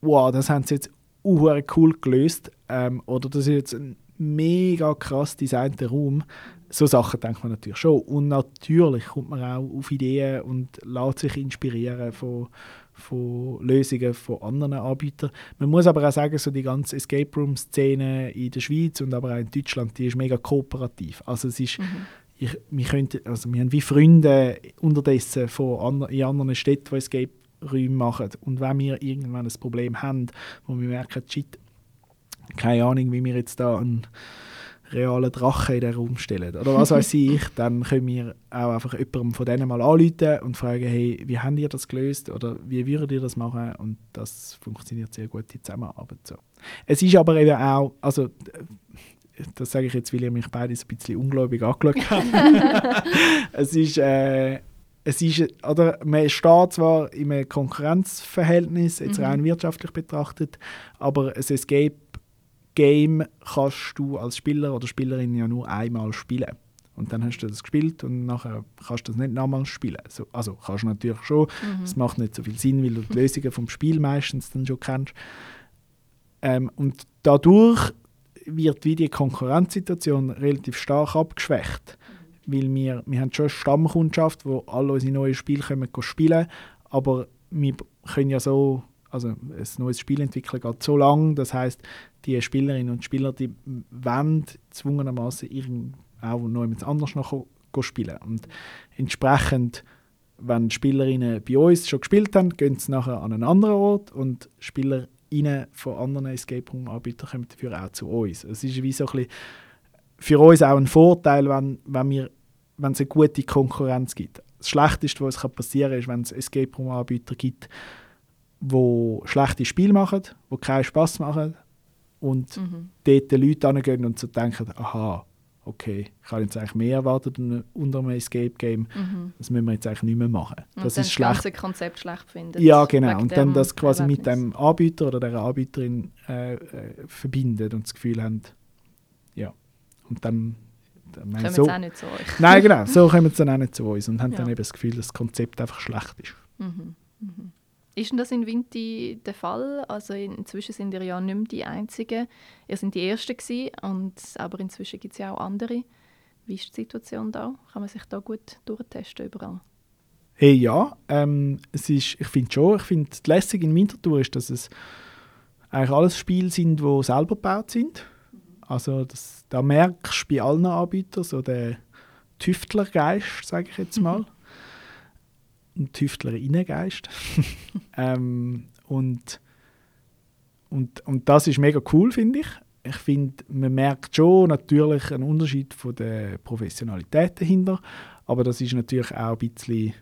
Speaker 1: wow, das haben sie jetzt cool gelöst. Ähm, oder das ist jetzt ein mega krass designter Raum so Sachen denkt man natürlich schon. Und natürlich kommt man auch auf Ideen und lässt sich inspirieren von, von Lösungen von anderen Anbietern. Man muss aber auch sagen, so die ganze Escape Room-Szene in der Schweiz und aber auch in Deutschland, die ist mega kooperativ. Also es ist, mhm. ich, wir, könnten, also wir haben wie Freunde unterdessen von andre, in anderen Städten, die Escape Räume machen. Und wenn wir irgendwann ein Problem haben, wo wir merken, shit, keine Ahnung, wie wir jetzt da einen realen Drachen in den Raum stellen oder was weiß ich, dann können wir auch einfach jemandem von denen mal anrufen und fragen, hey, wie habt ihr das gelöst oder wie würdet ihr das machen und das funktioniert sehr gut, die Zusammenarbeit so. Es ist aber eben auch, also das sage ich jetzt, weil ihr mich beides ein bisschen ungläubig angeschaut habt. es ist äh, es ist, oder, man steht zwar in einem Konkurrenzverhältnis, jetzt
Speaker 3: Mhm.
Speaker 1: rein wirtschaftlich betrachtet, aber ein Escape-Game kannst du als Spieler oder Spielerin ja nur einmal spielen. Und dann hast du das gespielt und nachher kannst du das nicht nochmal spielen. So, also kannst du natürlich schon,
Speaker 3: Mhm.
Speaker 1: es macht nicht so viel Sinn, weil du die Lösungen vom Spiel meistens dann schon kennst. Ähm, und dadurch wird wie die Konkurrenzsituation relativ stark abgeschwächt. Weil wir, wir haben schon eine Stammkundschaft, wo alle unsere neuen Spiele können spielen aber wir können ja so, also ein neues Spiel entwickeln geht so lang, das heißt die Spielerinnen und Spieler, die wollen zwungenermaßen auch noch jemand anders noch spielen. Und entsprechend, wenn Spielerinnen bei uns schon gespielt haben, gehen sie nachher an einen anderen Ort und Spielerinnen von anderen Escape Room Anbietern kommen dafür auch zu uns. Es ist wie so ein für uns auch ein Vorteil, wenn, wenn, wir, wenn es eine gute Konkurrenz gibt. Das Schlechteste, was passieren kann, ist, wenn es Escape Room Anbieter gibt, die schlechte Spiele machen, die keinen Spass machen und
Speaker 3: Mhm.
Speaker 1: dort die Leute hingehen und so denken, aha, okay, ich habe jetzt eigentlich mehr erwartet un- unter einem Escape-Game,
Speaker 3: Mhm.
Speaker 1: das müssen wir jetzt eigentlich nicht mehr machen.
Speaker 3: Und
Speaker 1: Das
Speaker 3: dann
Speaker 1: ist
Speaker 3: das
Speaker 1: schlecht.
Speaker 3: ganze Konzept schlecht findet.
Speaker 1: Ja, genau. Und dann das quasi mit
Speaker 3: Erlebnis.
Speaker 1: dem Anbieter oder der Anbieterin äh, äh, verbindet und das Gefühl haben, ja. Und dann, dann
Speaker 3: Kommen
Speaker 1: so,
Speaker 3: auch nicht zu euch.
Speaker 1: Nein, genau, so kommen sie dann auch nicht zu uns und haben dann
Speaker 3: Ja.
Speaker 1: eben das Gefühl, dass das Konzept einfach schlecht ist.
Speaker 3: Mhm. Mhm. Ist denn das in Vinti der Fall? Also inzwischen sind ihr ja nicht mehr die Einzigen. Ihr sind die Ersten gewesen, und, aber inzwischen gibt es ja auch andere. Wie ist die Situation da? Kann man sich da gut durchtesten überall?
Speaker 1: Hey, ja, ähm, es ist, ich finde schon, ich finde, das Lässige in Winterthur ist, dass es eigentlich alles Spiele sind, die selber gebaut sind. Also das, da merkst du bei allen Anbietern so den Tüftlergeist, sage ich jetzt mal. Ein Tüftlerinnengeist. ähm, und, und, und das ist mega cool, finde ich. Ich finde, man merkt schon natürlich einen Unterschied von der Professionalität dahinter, aber das ist natürlich auch ein bisschen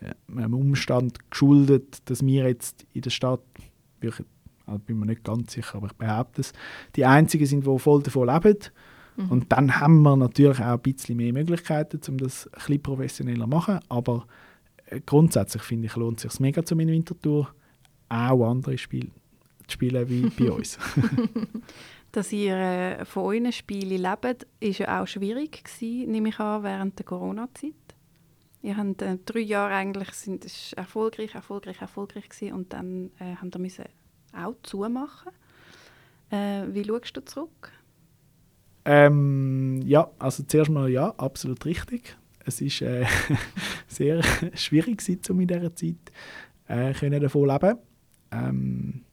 Speaker 1: ja, einem Umstand geschuldet, dass wir jetzt in der Stadt, wirklich, also bin mir nicht ganz sicher, aber ich behaupte es, die Einzigen sind, die voll davon leben.
Speaker 3: Mhm.
Speaker 1: Und dann haben wir natürlich auch ein bisschen mehr Möglichkeiten, um das ein bisschen professioneller zu machen. Aber äh, grundsätzlich finde ich, lohnt es sich mega zu meiner Wintertour auch andere Spiele zu spielen wie bei uns.
Speaker 4: Dass ihr äh, von euren Spielen lebt, ist ja auch schwierig gewesen, nehme ich an, während der Corona-Zeit. Ihr habt äh, drei Jahre eigentlich sind ist erfolgreich, erfolgreich, erfolgreich gewesen und dann äh, ihr müssen auch zumachen. Äh, wie schaust du zurück?
Speaker 1: Ähm, ja, also zuerst mal ja, absolut richtig. Es ist äh, sehr schwierig gewesen, um in dieser Zeit äh, können davon leben. Ähm,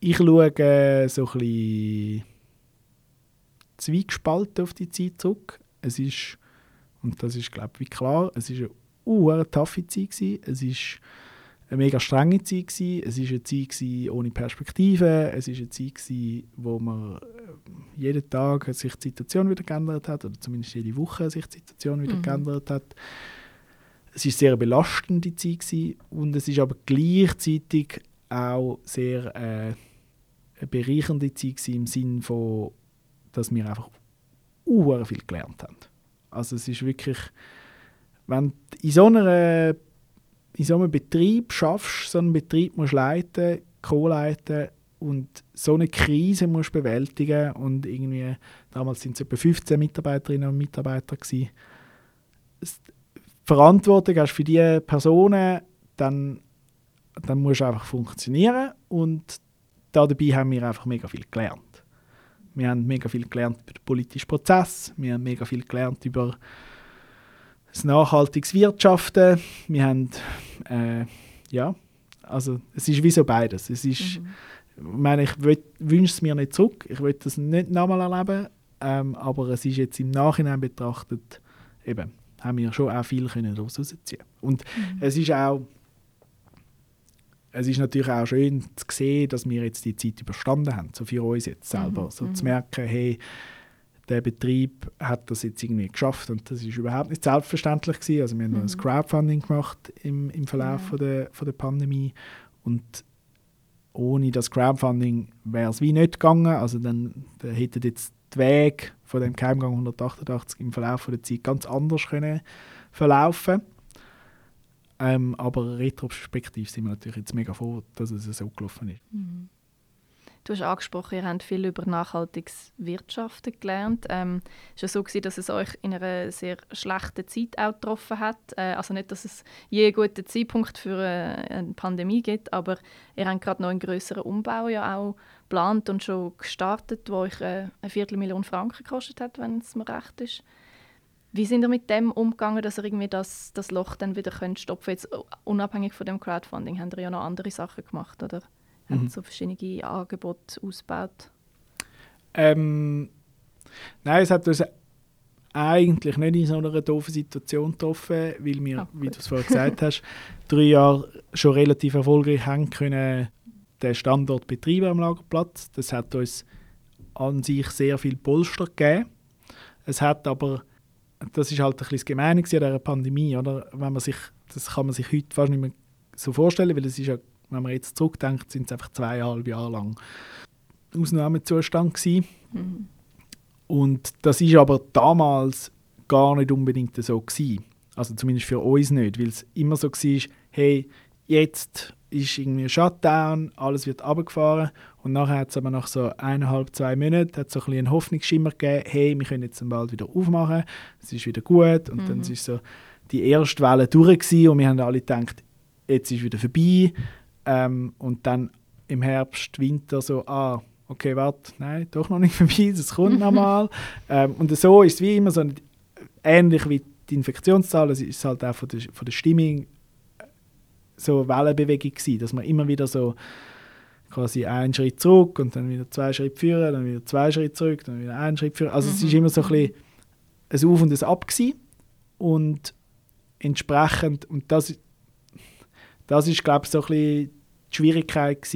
Speaker 1: ich schaue äh, so ein bisschen zwiegespalten auf die Zeit zurück. Es ist, und das ist glaube ich klar, es ist eine uh, taffe Zeit gewesen. Es ist eine mega strenge Zeit gewesen. Es ist eine Zeit gewesen ohne Perspektive. Es ist eine Zeit gewesen, wo man äh, jeden Tag sich die Situation wieder geändert hat oder zumindest jede Woche sich die Situation wieder
Speaker 3: Mhm.
Speaker 1: geändert hat. Es sehr eine belastende Zeit gewesen, und es ist aber gleichzeitig auch sehr äh, eine bereichernde Zeit gewesen, im Sinne von, dass wir einfach viel gelernt haben. Also es ist wirklich, wenn in so einer in so einem Betrieb schaffst, so einen Betrieb musst leiten, co-leiten und so eine Krise musst bewältigen und irgendwie, damals sind es etwa 15 Mitarbeiterinnen und Mitarbeiter gewesen. Es- Verantwortung hast für diese Personen, dann, dann musst du einfach funktionieren und da dabei haben wir einfach mega viel gelernt. Wir haben mega viel gelernt über den politischen Prozess, wir haben mega viel gelernt über das nachhaltiges Wirtschaften. Wir haben, äh, ja, also es ist wie so beides. Es ist,
Speaker 3: Mhm.
Speaker 1: ich meine, ich wünsch- wünsche es mir nicht zurück, ich will das nicht nochmal erleben, ähm, aber es ist jetzt im Nachhinein betrachtet, eben, haben wir schon auch viel können daraus rausziehen. Und es ist auch, es ist natürlich auch schön zu sehen, dass wir jetzt die Zeit überstanden haben, so für uns jetzt selber,
Speaker 3: Mhm,
Speaker 1: so
Speaker 3: mhm.
Speaker 1: zu merken, hey, der Betrieb hat das jetzt irgendwie geschafft und das ist überhaupt nicht selbstverständlich gewesen. Also wir haben
Speaker 3: Mhm.
Speaker 1: ein Crowdfunding gemacht im, im Verlauf
Speaker 3: Ja.
Speaker 1: von, der, von der Pandemie und ohne das Crowdfunding wäre es wie nicht gegangen. Also dann, dann hätten jetzt die Wege von dem Keimgang 188 im Verlauf von der Zeit ganz anders können verlaufen. Ähm, aber retrospektiv sind wir natürlich jetzt mega froh, dass es so gelaufen ist.
Speaker 3: Mhm. Du hast angesprochen, ihr habt viel über nachhaltiges Wirtschaften gelernt. Ähm, es war so, gewesen, dass es euch in einer sehr schlechten Zeit auch getroffen hat. Äh, also nicht, dass es je einen guten Zeitpunkt für äh, eine Pandemie gibt, aber ihr habt gerade noch einen größeren Umbau ja auch geplant und schon gestartet, wo euch äh, eine Viertelmillion Franken gekostet hat, wenn es mir recht ist. Wie sind ihr mit dem umgegangen, dass ihr irgendwie das, das Loch dann wieder könnt stopfen Jetzt unabhängig von dem Crowdfunding, habt ihr ja noch andere Sachen gemacht, oder? Mhm. so verschiedene Angebote ausgebaut?
Speaker 1: Ähm, nein, es hat uns eigentlich nicht in so einer doofen Situation getroffen, weil wir, oh, wie du es vorher gesagt hast, drei Jahre schon relativ erfolgreich haben können, den Standort betreiben am Lagerplatz. Das hat uns an sich sehr viel Polster gegeben. Es hat aber, das ist halt ein bisschen das Gemeine an dieser Pandemie, oder? Wenn man sich, das kann man sich heute fast nicht mehr so vorstellen, weil es ist ja wenn man jetzt zurückdenkt, sind es einfach zweieinhalb Jahre lang Ausnahmezustand gewesen. Mhm. Und das ist aber damals gar nicht unbedingt so gewesen. Also zumindest für uns nicht, weil es immer so war, hey, jetzt ist irgendwie ein Shutdown, alles wird abgefahren und nachher hat es aber nach so eineinhalb, zwei Monaten hat so ein einen Hoffnungsschimmer gegeben, hey, wir können jetzt bald wieder aufmachen, es ist wieder gut und mhm. dann ist so die erste Welle durch gewesen und wir haben alle gedacht, jetzt ist wieder vorbei, ähm, und dann im Herbst, Winter so, ah, okay, warte, nein, doch noch nicht vorbei, das kommt nochmal. ähm, und so ist es wie immer so, ähnlich wie die Infektionszahlen, es ist halt auch von der, von der Stimmung äh, so Wellenbewegung gewesen, dass man immer wieder so quasi einen Schritt zurück und dann wieder zwei Schritte führen, dann wieder zwei Schritte zurück, dann wieder einen Schritt führen. Also mhm. es ist immer so ein bisschen ein Auf und ein Ab gewesen. und entsprechend, und das das ist, glaube ich, so ein bisschen die Schwierigkeit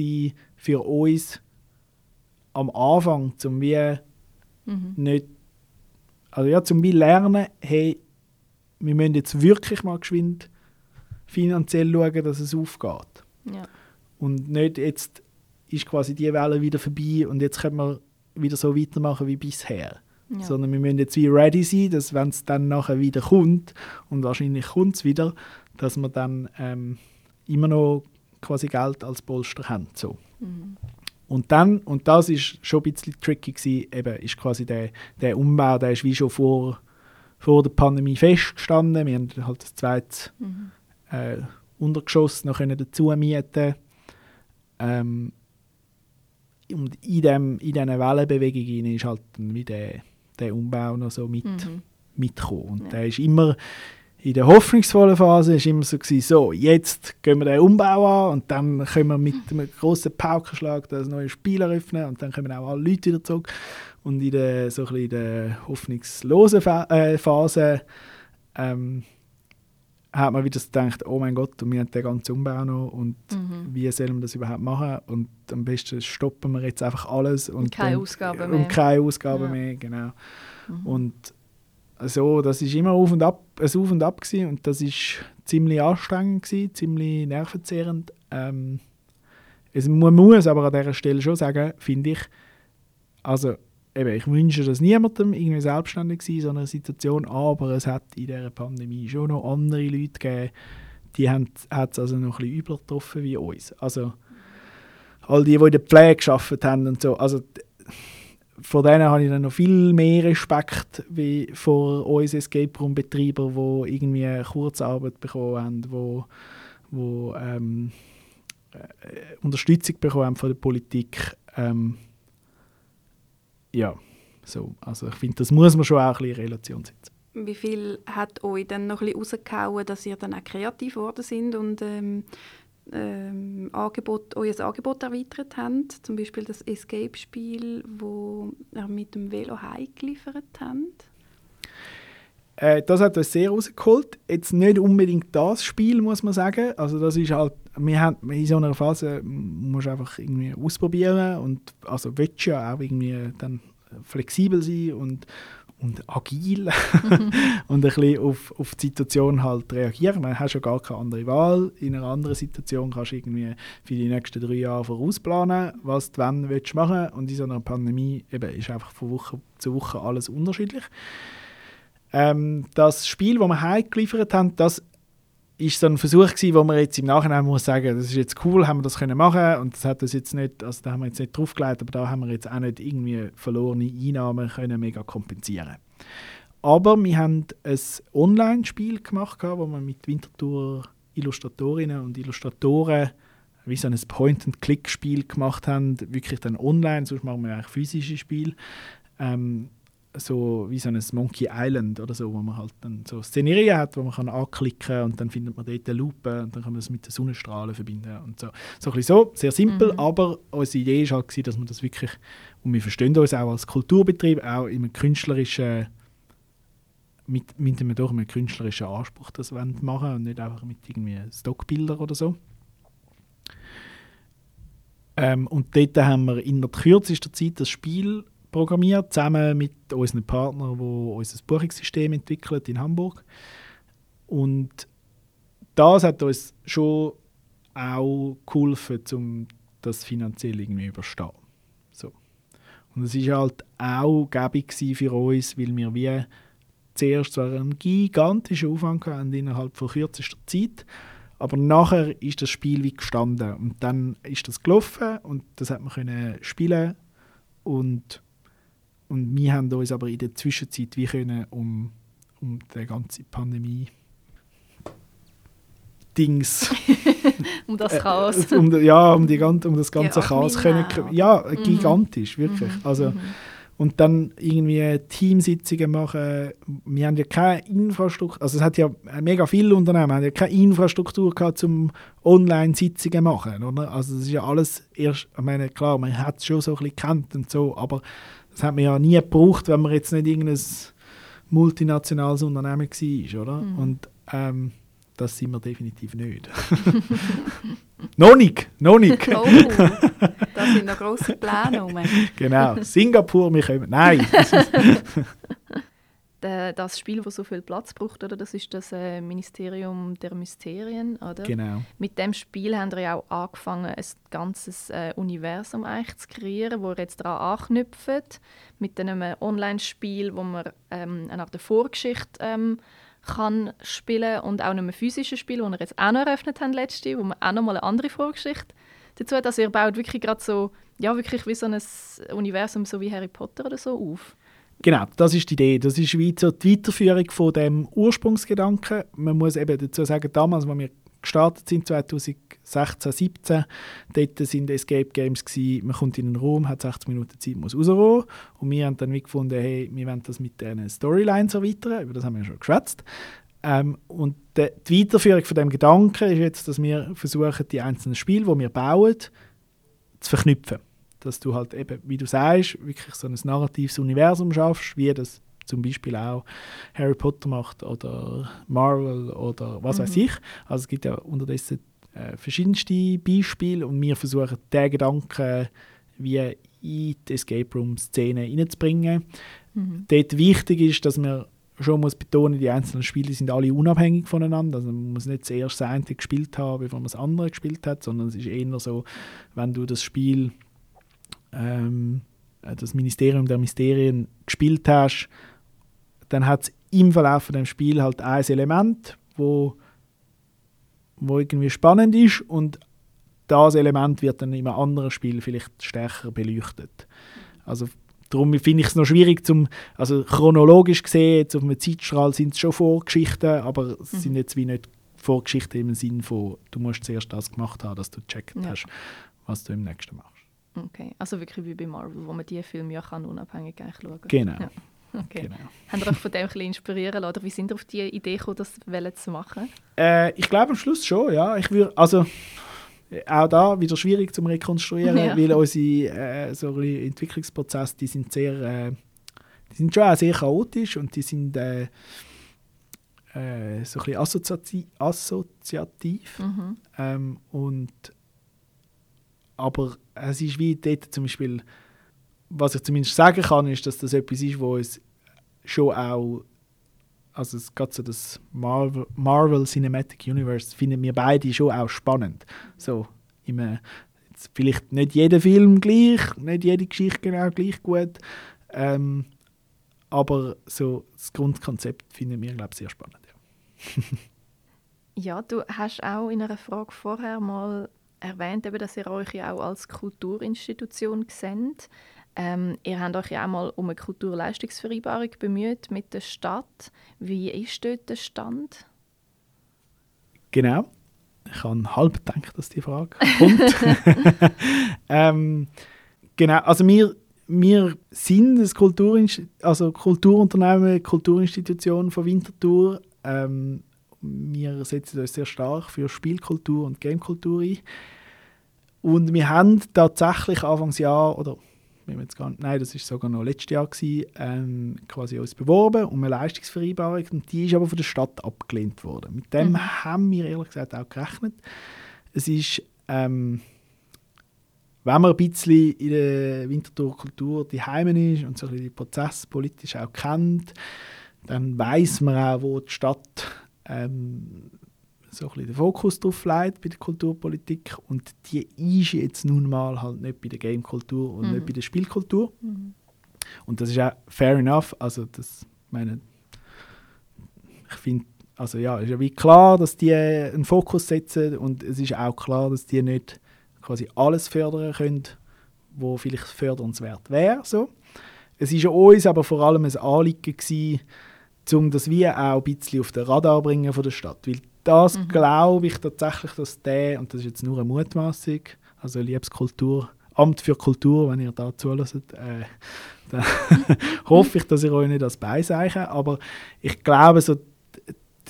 Speaker 1: für uns am Anfang, zum wir mhm. nicht, also ja, zum wir lernen, hey, wir müssen jetzt wirklich mal geschwind finanziell schauen, dass es aufgeht. Ja. Und nicht jetzt ist quasi die Welle wieder vorbei und jetzt können wir wieder so weitermachen wie bisher. Ja. Sondern wir müssen jetzt wie ready sein, dass wenn es dann nachher wieder kommt, und wahrscheinlich kommt es wieder, dass wir dann ähm, immer noch quasi Geld als Polster haben. So. Mhm. Und dann, und das ist schon ein bisschen tricky gewesen, eben ist quasi der, der Umbau, der ist wie schon vor, vor der Pandemie festgestanden. Wir haben halt das zweite mhm. äh, Untergeschoss noch können dazu mieten ähm, und in, dem, in diesen Wellenbewegungen ist halt wie der, der Umbau noch so mit, mhm. mitgekommen. Und ja. der ist immer in der hoffnungsvollen Phase war immer so, gewesen, so, jetzt gehen wir den Umbau an und dann können wir mit einem grossen Paukenschlag das neue Spiel eröffnen und dann kommen auch alle Leute wieder zurück. Und in der, so in der hoffnungslosen äh, Phase ähm, hat man wieder gedacht, oh mein Gott, wir haben den ganzen Umbau noch und mhm. wie sollen wir das überhaupt machen? Und am besten stoppen wir jetzt einfach alles. Und,
Speaker 3: und keine
Speaker 1: dann,
Speaker 3: Ausgaben mehr.
Speaker 1: Und keine Ausgaben ja. mehr, genau. Mhm. Und also das ist immer auf und ab, ein Auf und Ab gewesen, und das ist ziemlich anstrengend gewesen, ziemlich nervenzehrend. Ähm, es, man muss aber an dieser Stelle schon sagen, finde ich, also eben, ich wünsche das niemandem irgendwie selbstständig sein in so einer Situation, aber es hat in dieser Pandemie schon noch andere Leute gegeben, die haben es also noch ein bisschen übler getroffen wie uns. Also all die, die in der Pflege gearbeitet haben und so, also vor denen habe ich dann noch viel mehr Respekt wie vor uns Escape Room Betreiber, die irgendwie Kurzarbeit bekommen haben, wo, wo ähm, äh, Unterstützung bekommen haben von der Politik. Ähm, ja, so. Also ich finde, das muss man schon auch ein bisschen in Relation setzen.
Speaker 4: Wie viel hat euch dann noch ein bisschen rausgehauen, dass ihr dann auch kreativ geworden sind und ähm, ähm, Angebot, euer Angebot erweitert habt, zum Beispiel das Escape-Spiel, wo ihr mit dem Velo heimgeliefert habt?
Speaker 1: Äh, das hat uns sehr rausgeholt. Jetzt nicht unbedingt das Spiel, muss man sagen. Also das ist halt, wir haben in so einer Phase musst du einfach irgendwie ausprobieren und also willst ja auch irgendwie dann flexibel sein und und agil und ein bisschen auf, auf die Situation halt reagieren. Man hat schon gar keine andere Wahl. In einer anderen Situation kannst du irgendwie für die nächsten drei Jahre vorausplanen, was du wann willst machen Und in so einer Pandemie eben ist einfach von Woche zu Woche alles unterschiedlich. Ähm, das Spiel, das wir heimgeliefert haben, das ist so ein Versuch gewesen, wo man jetzt im Nachhinein muss sagen, das ist jetzt cool, haben wir das können machen und das hat das jetzt nicht, also da haben wir jetzt nicht draufgelegt, aber da haben wir jetzt auch nicht irgendwie verlorene Einnahmen können mega kompensieren. Aber wir haben ein Online-Spiel gemacht, wo wir mit Winterthur Illustratorinnen und Illustratoren wie so ein Point-and-Click-Spiel gemacht haben, wirklich dann online, sonst machen wir eigentlich physische Spiele. Ähm, so wie so ein Monkey Island oder so, wo man halt dann so Szenerien hat, wo man kann anklicken kann und dann findet man dort eine Lupe und dann kann man das mit den Sonnenstrahlen verbinden und so. So ein bisschen so, sehr simpel, mhm. aber unsere Idee war halt, dass man das wirklich, und wir verstehen uns auch als Kulturbetrieb, auch in einem künstlerischen mit, mit einem, doch einem künstlerischen Anspruch das machen und nicht einfach mit irgendwie Stockbildern oder so. Ähm, und dort haben wir in der kürzesten Zeit das Spiel programmiert, zusammen mit unseren Partnern, die unser Buchungssystem entwickelt in Hamburg. Und das hat uns schon auch geholfen, um das finanziell irgendwie überstehen. So. Und es war halt auch gäbig für uns, weil wir wie zuerst zwar einen gigantischen Aufwand hatten innerhalb von kürzester Zeit, aber nachher ist das Spiel wie gestanden und dann ist das gelaufen und das hat man spielen und und wir haben uns aber in der Zwischenzeit wie können um um die ganze Pandemie Dings
Speaker 3: um das Chaos
Speaker 1: äh, um, ja um die um das ganze ja, Chaos können ja mhm. gigantisch wirklich mhm. also mhm und dann irgendwie Teamsitzungen machen. Wir haben ja keine Infrastruktur, also es hat ja mega viele Unternehmen, haben ja keine Infrastruktur gehabt, um Online-Sitzungen zu machen, oder? Also das ist ja alles erst, ich meine, klar, man hat es schon so ein bisschen gekannt und so, aber das hat man ja nie gebraucht, wenn man jetzt nicht irgendein multinationales Unternehmen war, oder? Mhm. Und ähm, das sind wir definitiv nicht. noch nicht, noch nicht.
Speaker 4: Oh, da sind noch grosse Pläne
Speaker 1: genau, Singapur, wir kommen. Nein.
Speaker 3: das Spiel, das so viel Platz braucht, oder? das ist das äh, Ministerium der Mysterien. Oder?
Speaker 1: Genau.
Speaker 3: Mit dem Spiel haben wir ja auch angefangen, ein ganzes äh, Universum eigentlich zu kreieren, wo wir jetzt daran anknüpfen. Mit einem Online-Spiel, wo man ähm, eine Art Vorgeschichte ähm, kann spielen und auch einem physischen Spiel, das wir jetzt auch noch eröffnet haben letzte, wo man auch noch mal eine andere Vorgeschichte dazu hat. Also ihr baut wirklich gerade so, ja wirklich wie so ein Universum, so wie Harry Potter oder so auf.
Speaker 1: Genau, das ist die Idee. Das ist so die Weiterführung von dem Ursprungsgedanken. Man muss eben dazu sagen, damals, als wir gestartet sind, 2016, 17. Dort sind Escape Games gewesen, man kommt in einen Raum, hat 60 Minuten Zeit, muss rauskommen. Und wir haben dann wie gefunden, hey, wir wollen das mit diesen Storylines erweitern, über das haben wir schon geschwätzt. Ähm, und die Weiterführung von dem Gedanken ist jetzt, dass wir versuchen, die einzelnen Spiele, die wir bauen, zu verknüpfen. Dass du halt eben, wie du sagst, wirklich so ein narratives Universum schaffst, wie das zum Beispiel auch Harry Potter macht oder Marvel oder was mhm. weiß ich. Also es gibt ja unterdessen äh, verschiedenste Beispiele und wir versuchen den Gedanken wie in die Escape Room-Szene reinzubringen. Mhm. Dort wichtig ist, dass man schon muss betonen, die einzelnen Spiele sind alle unabhängig voneinander. Also man muss nicht zuerst das eine gespielt haben, bevor man das andere gespielt hat, sondern es ist eher so, wenn du das Spiel, ähm, das Ministerium der Mysterien gespielt hast dann hat es im Verlauf von dem Spiel halt ein Element, wo, wo irgendwie spannend ist und das Element wird dann in einem anderen Spiel vielleicht stärker beleuchtet. Also darum finde ich es noch schwierig zum, also chronologisch gesehen, jetzt auf einem Zeitstrahl sind es schon Vorgeschichten, aber es mhm. sind jetzt wie nicht Vorgeschichten im Sinne von, du musst zuerst das gemacht haben, dass du gecheckt ja. hast, was du im nächsten machst.
Speaker 3: Okay, also wirklich wie bei Marvel, wo man die Filme ja kann unabhängig eigentlich schauen kann.
Speaker 1: Genau.
Speaker 3: Ja. Okay. Genau. Haben ihr euch von dem ein bisschen inspirieren lassen? Oder wie sind ihr auf die Idee gekommen, das zu machen?
Speaker 1: Äh, ich glaube am Schluss schon, ja. Ich würde, also auch da wieder schwierig zu rekonstruieren, ja. weil unsere äh, so Entwicklungsprozesse, die sind sehr, äh, die sind schon auch sehr chaotisch und die sind äh, äh so ein bisschen assoziativ, assoziativ. Mhm. Ähm, und aber es ist wie dort zum Beispiel was ich zumindest sagen kann, ist, dass das etwas ist, wo es schon auch, also es geht so das Marvel, Marvel Cinematic Universe, finden wir beide schon auch spannend. So, im, vielleicht nicht jeder Film gleich, nicht jede Geschichte genau gleich gut, ähm, aber so das Grundkonzept finden wir, glaube ich, sehr spannend. Ja.
Speaker 3: ja, du hast auch in einer Frage vorher mal erwähnt, eben, dass ihr euch ja auch als Kulturinstitution seht. Ähm, ihr habt euch ja auch mal um eine Kulturleistungsvereinbarung bemüht mit der Stadt. Wie ist dort der Stand?
Speaker 1: Genau. Ich habe halb gedacht, dass die Frage kommt. ähm, genau, also wir, wir sind das Kulturinst also Kulturunternehmen, Kulturinstitution von Winterthur. Ähm, wir setzen uns sehr stark für Spielkultur und Gamekultur ein. Und wir haben tatsächlich Anfangsjahr, oder jetzt gar nicht, nein, das war sogar noch letztes Jahr, gewesen, ähm, quasi uns beworben um eine Leistungsvereinbarung und die ist aber von der Stadt abgelehnt worden. Mit dem mhm. haben wir ehrlich gesagt auch gerechnet. Es ist, ähm, wenn man ein bisschen in der Winterthur-Kultur die Heimen ist und so ein bisschen den Prozess politisch auch kennt, dann weiß man auch, wo die Stadt ähm, so ein den Fokus drauf legt bei der Kulturpolitik und die ist jetzt nun mal halt nicht bei der Gamekultur und mhm. nicht bei der Spielkultur. Mhm. Und das ist auch fair enough, also das meine ich finde also ja, ist ja wie klar, dass die einen Fokus setzen und es ist auch klar, dass die nicht quasi alles fördern können, wo vielleicht fördernswert wäre. So. Es ist uns aber vor allem ein Anliegen gewesen, um das wie auch ein bisschen auf den Radar bringen von der Stadt, weil das mhm. glaube ich tatsächlich, dass der, und das ist jetzt nur eine Mutmaßung, also liebes Kultur, Amt für Kultur, wenn ihr da zulässt, äh, dann hoffe ich, dass ihr euch nicht das beiseichen. Aber ich glaube, so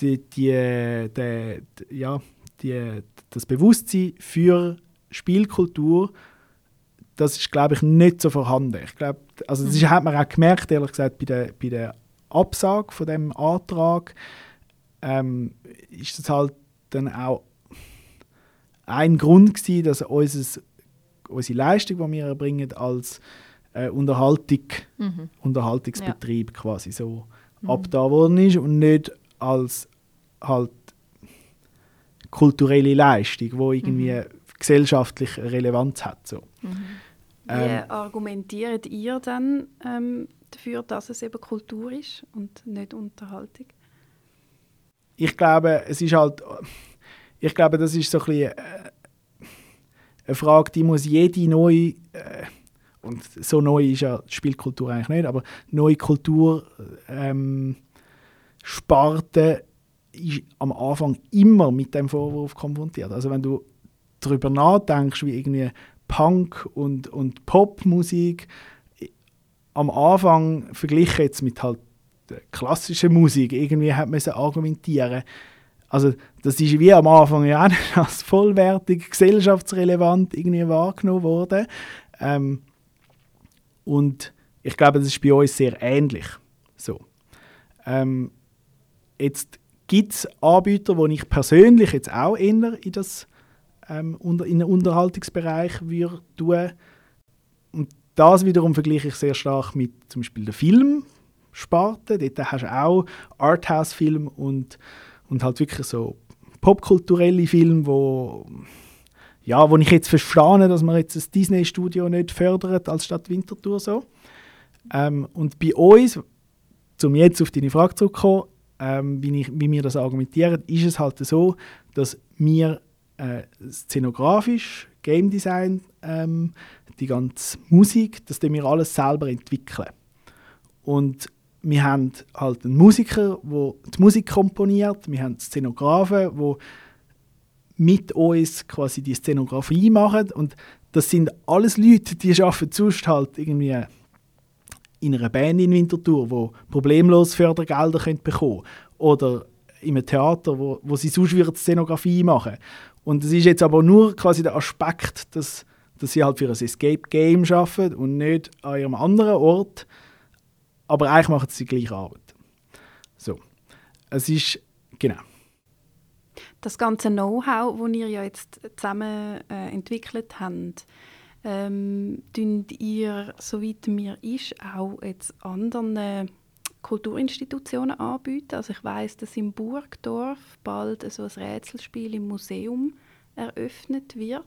Speaker 1: die, die, die, ja, die, das Bewusstsein für Spielkultur, das ist, glaube ich, nicht so vorhanden. Ich glaube, also das ist, mhm. hat man auch gemerkt, ehrlich gesagt, bei der, bei der Absage von dem Antrag ähm, ist das halt dann auch ein Grund gewesen, dass unser, unsere Leistung, die wir erbringen, als äh, Unterhaltung, mhm. Unterhaltungsbetrieb ja. quasi so mhm. abgetan worden ist und nicht als halt kulturelle Leistung, die irgendwie mhm. gesellschaftlich Relevanz hat. So.
Speaker 4: Mhm. Ähm, Wie argumentiert ihr dann ähm, dafür, dass es eben Kultur ist und nicht Unterhaltung?
Speaker 1: ich glaube, es ist halt, ich glaube, das ist so ein bisschen äh, eine Frage, die muss jede neue, äh, und so neu ist ja die Spielkultur eigentlich nicht, aber neue Kultur ähm, Sparte ist am Anfang immer mit dem Vorwurf konfrontiert. Also wenn du darüber nachdenkst, wie irgendwie Punk und, und Popmusik am Anfang verglichen jetzt mit halt klassische Musik irgendwie hat man argumentieren. Also das ist wie am Anfang ja auch nicht als vollwertig gesellschaftsrelevant irgendwie wahrgenommen worden. Ähm, und ich glaube, das ist bei uns sehr ähnlich. So. Ähm, jetzt gibt es Anbieter, wo ich persönlich jetzt auch eher in das ähm, unter, in den Unterhaltungsbereich würde tun. Und das wiederum vergleiche ich sehr stark mit zum Beispiel dem Film Sparte. Dort hast du auch Arthouse-Filme und, und halt wirklich so popkulturelle Filme, wo, ja, wo ich jetzt verstehe, dass man jetzt das Disney-Studio nicht fördert als Stadt Winterthur so. Ähm, und bei uns, um jetzt auf deine Frage zurückzukommen, ähm, wie, ich, wie wir das argumentieren, ist es halt so, dass wir äh, szenografisch, Game Design, ähm, die ganze Musik, das wir alles selber entwickeln. Und wir haben halt einen Musiker, der die Musik komponiert, wir haben Szenografen, die mit uns quasi die Szenografie machen und das sind alles Leute, die arbeiten sonst halt irgendwie in einer Band in Winterthur, wo problemlos Fördergelder können bekommen oder in einem Theater, wo, wo sie sonst wieder Szenografie machen. Und es ist jetzt aber nur quasi der Aspekt, dass, dass sie halt für ein Escape Game arbeiten und nicht an ihrem anderen Ort aber eigentlich machen sie die gleiche Arbeit. So. Es ist, genau.
Speaker 4: Das ganze Know-how, das ihr ja jetzt zusammen äh, entwickelt habt, ähm, ihr, soweit mir ist, auch jetzt anderen Kulturinstitutionen anbieten? Also ich weiß, dass im Burgdorf bald so ein Rätselspiel im Museum eröffnet wird,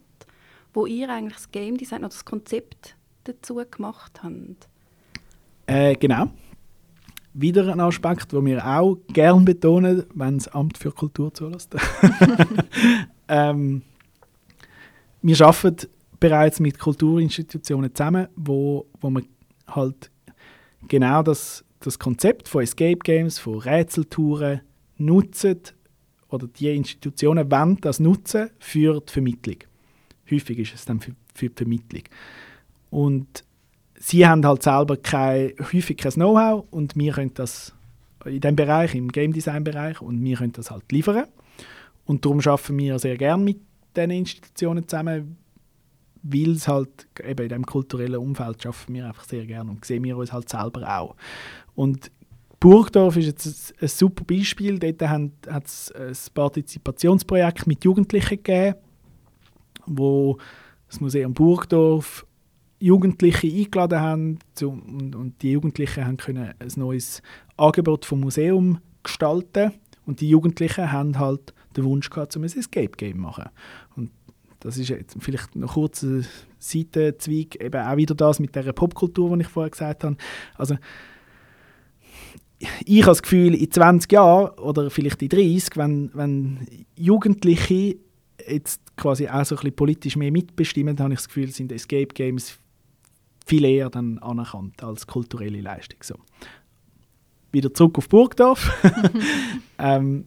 Speaker 4: wo ihr eigentlich das Game Design oder das Konzept dazu gemacht habt.
Speaker 1: Äh, genau. wieder ein Aspekt, den wir auch gern betonen, wenn das Amt für Kultur zulässt. ähm, wir arbeiten bereits mit Kulturinstitutionen zusammen, wo, wo man halt genau das, das Konzept von Escape Games, von Rätseltouren nutzen oder die Institutionen wollen das nutzen für die Vermittlung. Häufig ist es dann für, für die Vermittlung. Und sie haben halt selber kein, häufig kein Know-how und wir können das in diesem Bereich, im Game Design Bereich, und wir können das halt liefern. Und darum arbeiten wir sehr gerne mit diesen Institutionen zusammen, weil es halt eben in diesem kulturellen Umfeld arbeiten wir einfach sehr gerne und sehen wir uns halt selber auch. Und Burgdorf ist jetzt ein, ein super Beispiel. Dort hat es ein Partizipationsprojekt mit Jugendlichen gegeben, wo das Museum Burgdorf Jugendliche eingeladen haben zum, und, und, die Jugendlichen haben können ein neues Angebot vom Museum gestalten und die Jugendlichen haben halt den Wunsch gehabt, um ein Escape Game zu machen. Das ist jetzt vielleicht noch kurz ein Seitenzweig, eben auch wieder das mit der Popkultur, die ich vorher gesagt habe. Also ich habe das Gefühl, in 20 Jahren oder vielleicht in 30, wenn, wenn Jugendliche jetzt quasi auch so ein bisschen politisch mehr mitbestimmen, habe ich das Gefühl, sind Escape Games viel eher dann anerkannt als kulturelle Leistung. So. Wieder zurück auf Burgdorf. ähm,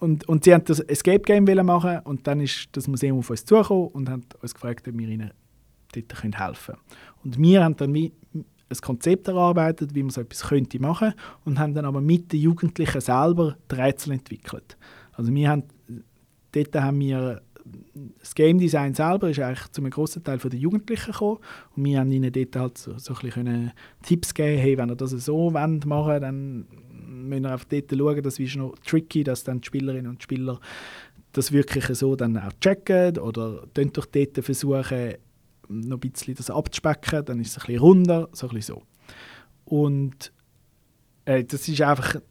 Speaker 1: und, und sie haben das Escape Game machen und dann ist das Museum auf uns zugekommen und haben uns gefragt, ob wir ihnen dort helfen können. Und wir haben dann wie ein Konzept erarbeitet, wie man so etwas könnte machen und haben dann aber mit den Jugendlichen selber die Rätsel entwickelt. Also wir haben, dort haben wir das Game Design selber ist eigentlich zu einem grossen Teil von den Jugendlichen gekommen und wir haben ihnen dort halt so, so ein bisschen Tipps geben, hey, wenn ihr das so wollt machen, dann müsst ihr einfach dort schauen, das ist noch tricky, dass dann die Spielerinnen und Spieler das wirklich so dann auch checken oder dann doch dort versuchen, noch ein bisschen das abzuspecken, dann ist es ein bisschen runder, so ein bisschen so. Und äh, das ist einfach eine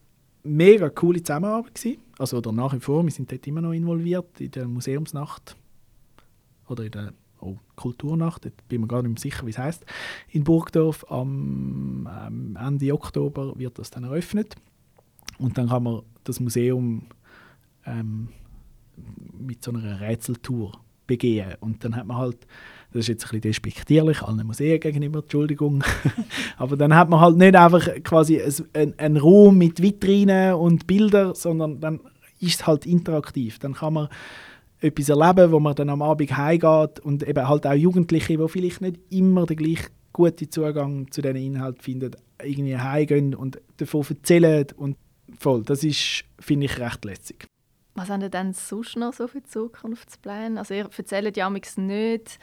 Speaker 1: mega coole Zusammenarbeit gewesen. Also oder nach wie vor, wir sind dort immer noch involviert in der Museumsnacht oder in der oh, Kulturnacht, dort bin mir gar nicht mehr sicher, wie es heißt. In Burgdorf am ähm, Ende Oktober wird das dann eröffnet und dann kann man das Museum ähm, mit so einer Rätseltour begehen und dann hat man halt das ist jetzt ein bisschen despektierlich allen Museen gegenüber, Entschuldigung. Aber dann hat man halt nicht einfach quasi einen, einen Raum mit Vitrinen und Bildern, sondern dann ist es halt interaktiv. Dann kann man etwas erleben, wo man dann am Abend heimgeht und eben halt auch Jugendliche, die vielleicht nicht immer den gleichen guten Zugang zu diesen Inhalten finden, irgendwie heimgehen und davon erzählen und voll. Das ist, finde ich, recht lässig.
Speaker 3: Was haben ihr denn sonst noch so für Zukunftspläne? Also ihr erzählt ja nicht,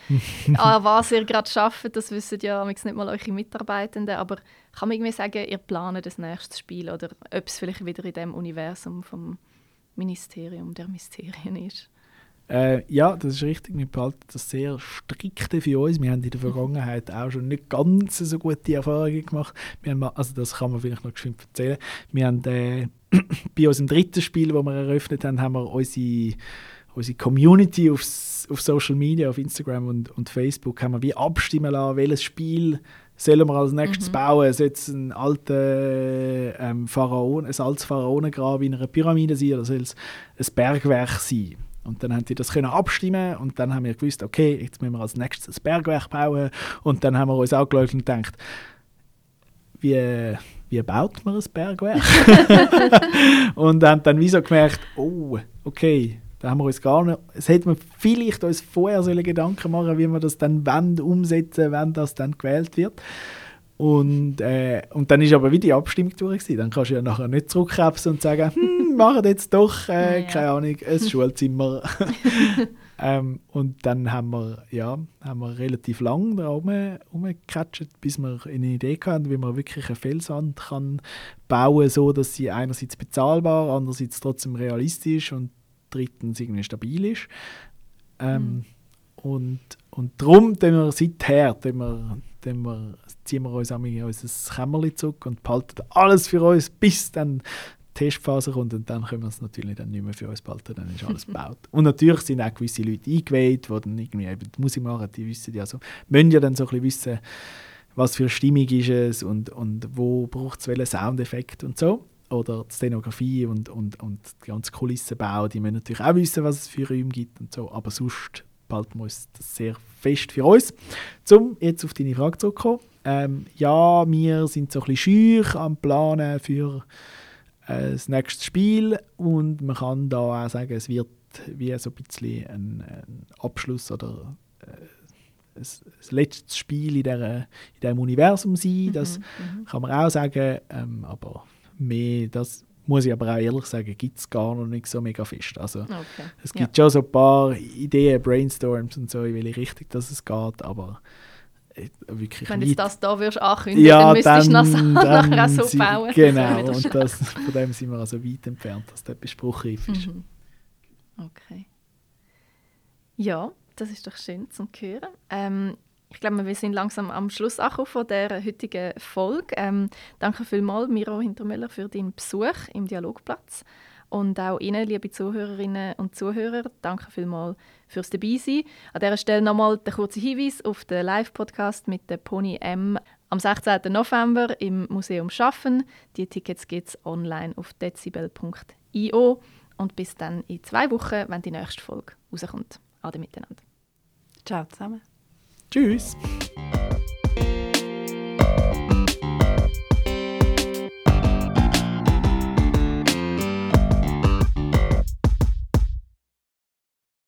Speaker 3: an was ihr gerade arbeitet, das wissen ja nicht mal eure Mitarbeitenden, aber kann man irgendwie sagen, ihr plant das nächste Spiel oder ob es vielleicht wieder in dem Universum vom Ministerium der Mysterien ist?
Speaker 1: Äh, ja, das ist richtig. Wir behalten das sehr strikt für uns. Wir haben in der Vergangenheit auch schon nicht ganz so gute Erfahrungen gemacht. Wir haben, also das kann man vielleicht noch geschwind erzählen. Wir haben äh, bei unserem dritten Spiel, das wir eröffnet haben, haben wir unsere, unsere Community auf, auf Social Media, auf Instagram und, und Facebook, haben wir wie abstimmen lassen, welches Spiel sollen wir als nächstes mhm. bauen? Soll es ein alter ähm, Pharaon, ein altes Pharaonengrab in einer Pyramide sein oder soll es ein Bergwerk sein? Und dann haben sie das können abstimmen und dann haben wir gewusst, okay, jetzt müssen wir als nächstes ein Bergwerk bauen. Und dann haben wir uns angeschaut und gedacht, wie, wie baut man ein Bergwerk? und haben dann wieso gemerkt, oh, okay, da haben wir uns gar nicht, es hätte man vielleicht uns vorher sollen Gedanken machen, wie wir das dann wollen, umsetzen, wenn das dann gewählt wird. Und, äh, und dann ist aber wieder die Abstimmung durch. Dann kannst du ja nachher nicht zurückkrebsen und sagen, hm, machen jetzt doch, äh, ja. keine Ahnung, ein Schulzimmer. ähm, und dann haben wir, ja, haben wir relativ lang da rumgecatcht, bis wir eine Idee hatten, wie man wirklich eine Felswand kann bauen so dass sie einerseits bezahlbar, andererseits trotzdem realistisch und drittens irgendwie stabil ist. Ähm, mhm. Und, und darum tun wir seither tun wir, tun wir, ziehen wir uns in unser Kämmerchen zurück und behalten alles für uns, bis dann die Testphase kommt und dann können wir es natürlich dann nicht mehr für uns behalten, dann ist alles gebaut. Und natürlich sind auch gewisse Leute eingeweiht, die dann irgendwie eben die Musik machen, die wissen ja so, müssen ja dann so ein bisschen wissen, was für Stimmung ist es und, und wo braucht es welchen Soundeffekt und so. Oder die Szenografie und, und, und die ganze Kulissenbau, die müssen natürlich auch wissen, was es für Räume gibt und so. Aber sonst behalten wir uns das sehr fest für uns. Um jetzt auf deine Frage zurückzukommen. Ähm, ja, wir sind so ein bisschen scheu am Planen für äh, das nächste Spiel und man kann da auch sagen, es wird wie so ein bisschen ein, ein Abschluss oder äh, das, letzte Spiel in, der, in diesem Universum sein. Mhm, das mhm, kann man auch sagen, ähm, aber mehr, das muss ich aber auch ehrlich sagen, gibt es gar noch nicht so mega fest. Also, okay. Es gibt ja. schon so ein paar Ideen, Brainstorms und so, in welche Richtung dass es geht, aber äh, wirklich
Speaker 3: Wenn du das da würdest ankündigen, ja, dann müsstest du dann, nachher auch so
Speaker 1: sie,
Speaker 3: bauen.
Speaker 1: Genau, und das, von dem sind wir also weit entfernt, dass das spruchreif ist. Mhm.
Speaker 3: Okay. Ja, das ist doch schön zu hören. Ähm, ich glaube, wir sind langsam am Schluss von der heutigen Folge. Ähm, danke vielmals, Miro Hintermüller, für deinen Besuch im Dialogplatz. Und auch Ihnen, liebe Zuhörerinnen und Zuhörer, danke vielmals fürs Dabeisein. An dieser Stelle nochmal der kurze Hinweis auf den Live-Podcast mit der Pony M am 16. November im Museum Schaffen. Die Tickets gibt es online auf dezibel.io. Und bis dann in zwei Wochen, wenn die nächste Folge rauskommt. Ade miteinander.
Speaker 4: Ciao zusammen.
Speaker 1: Tschüss.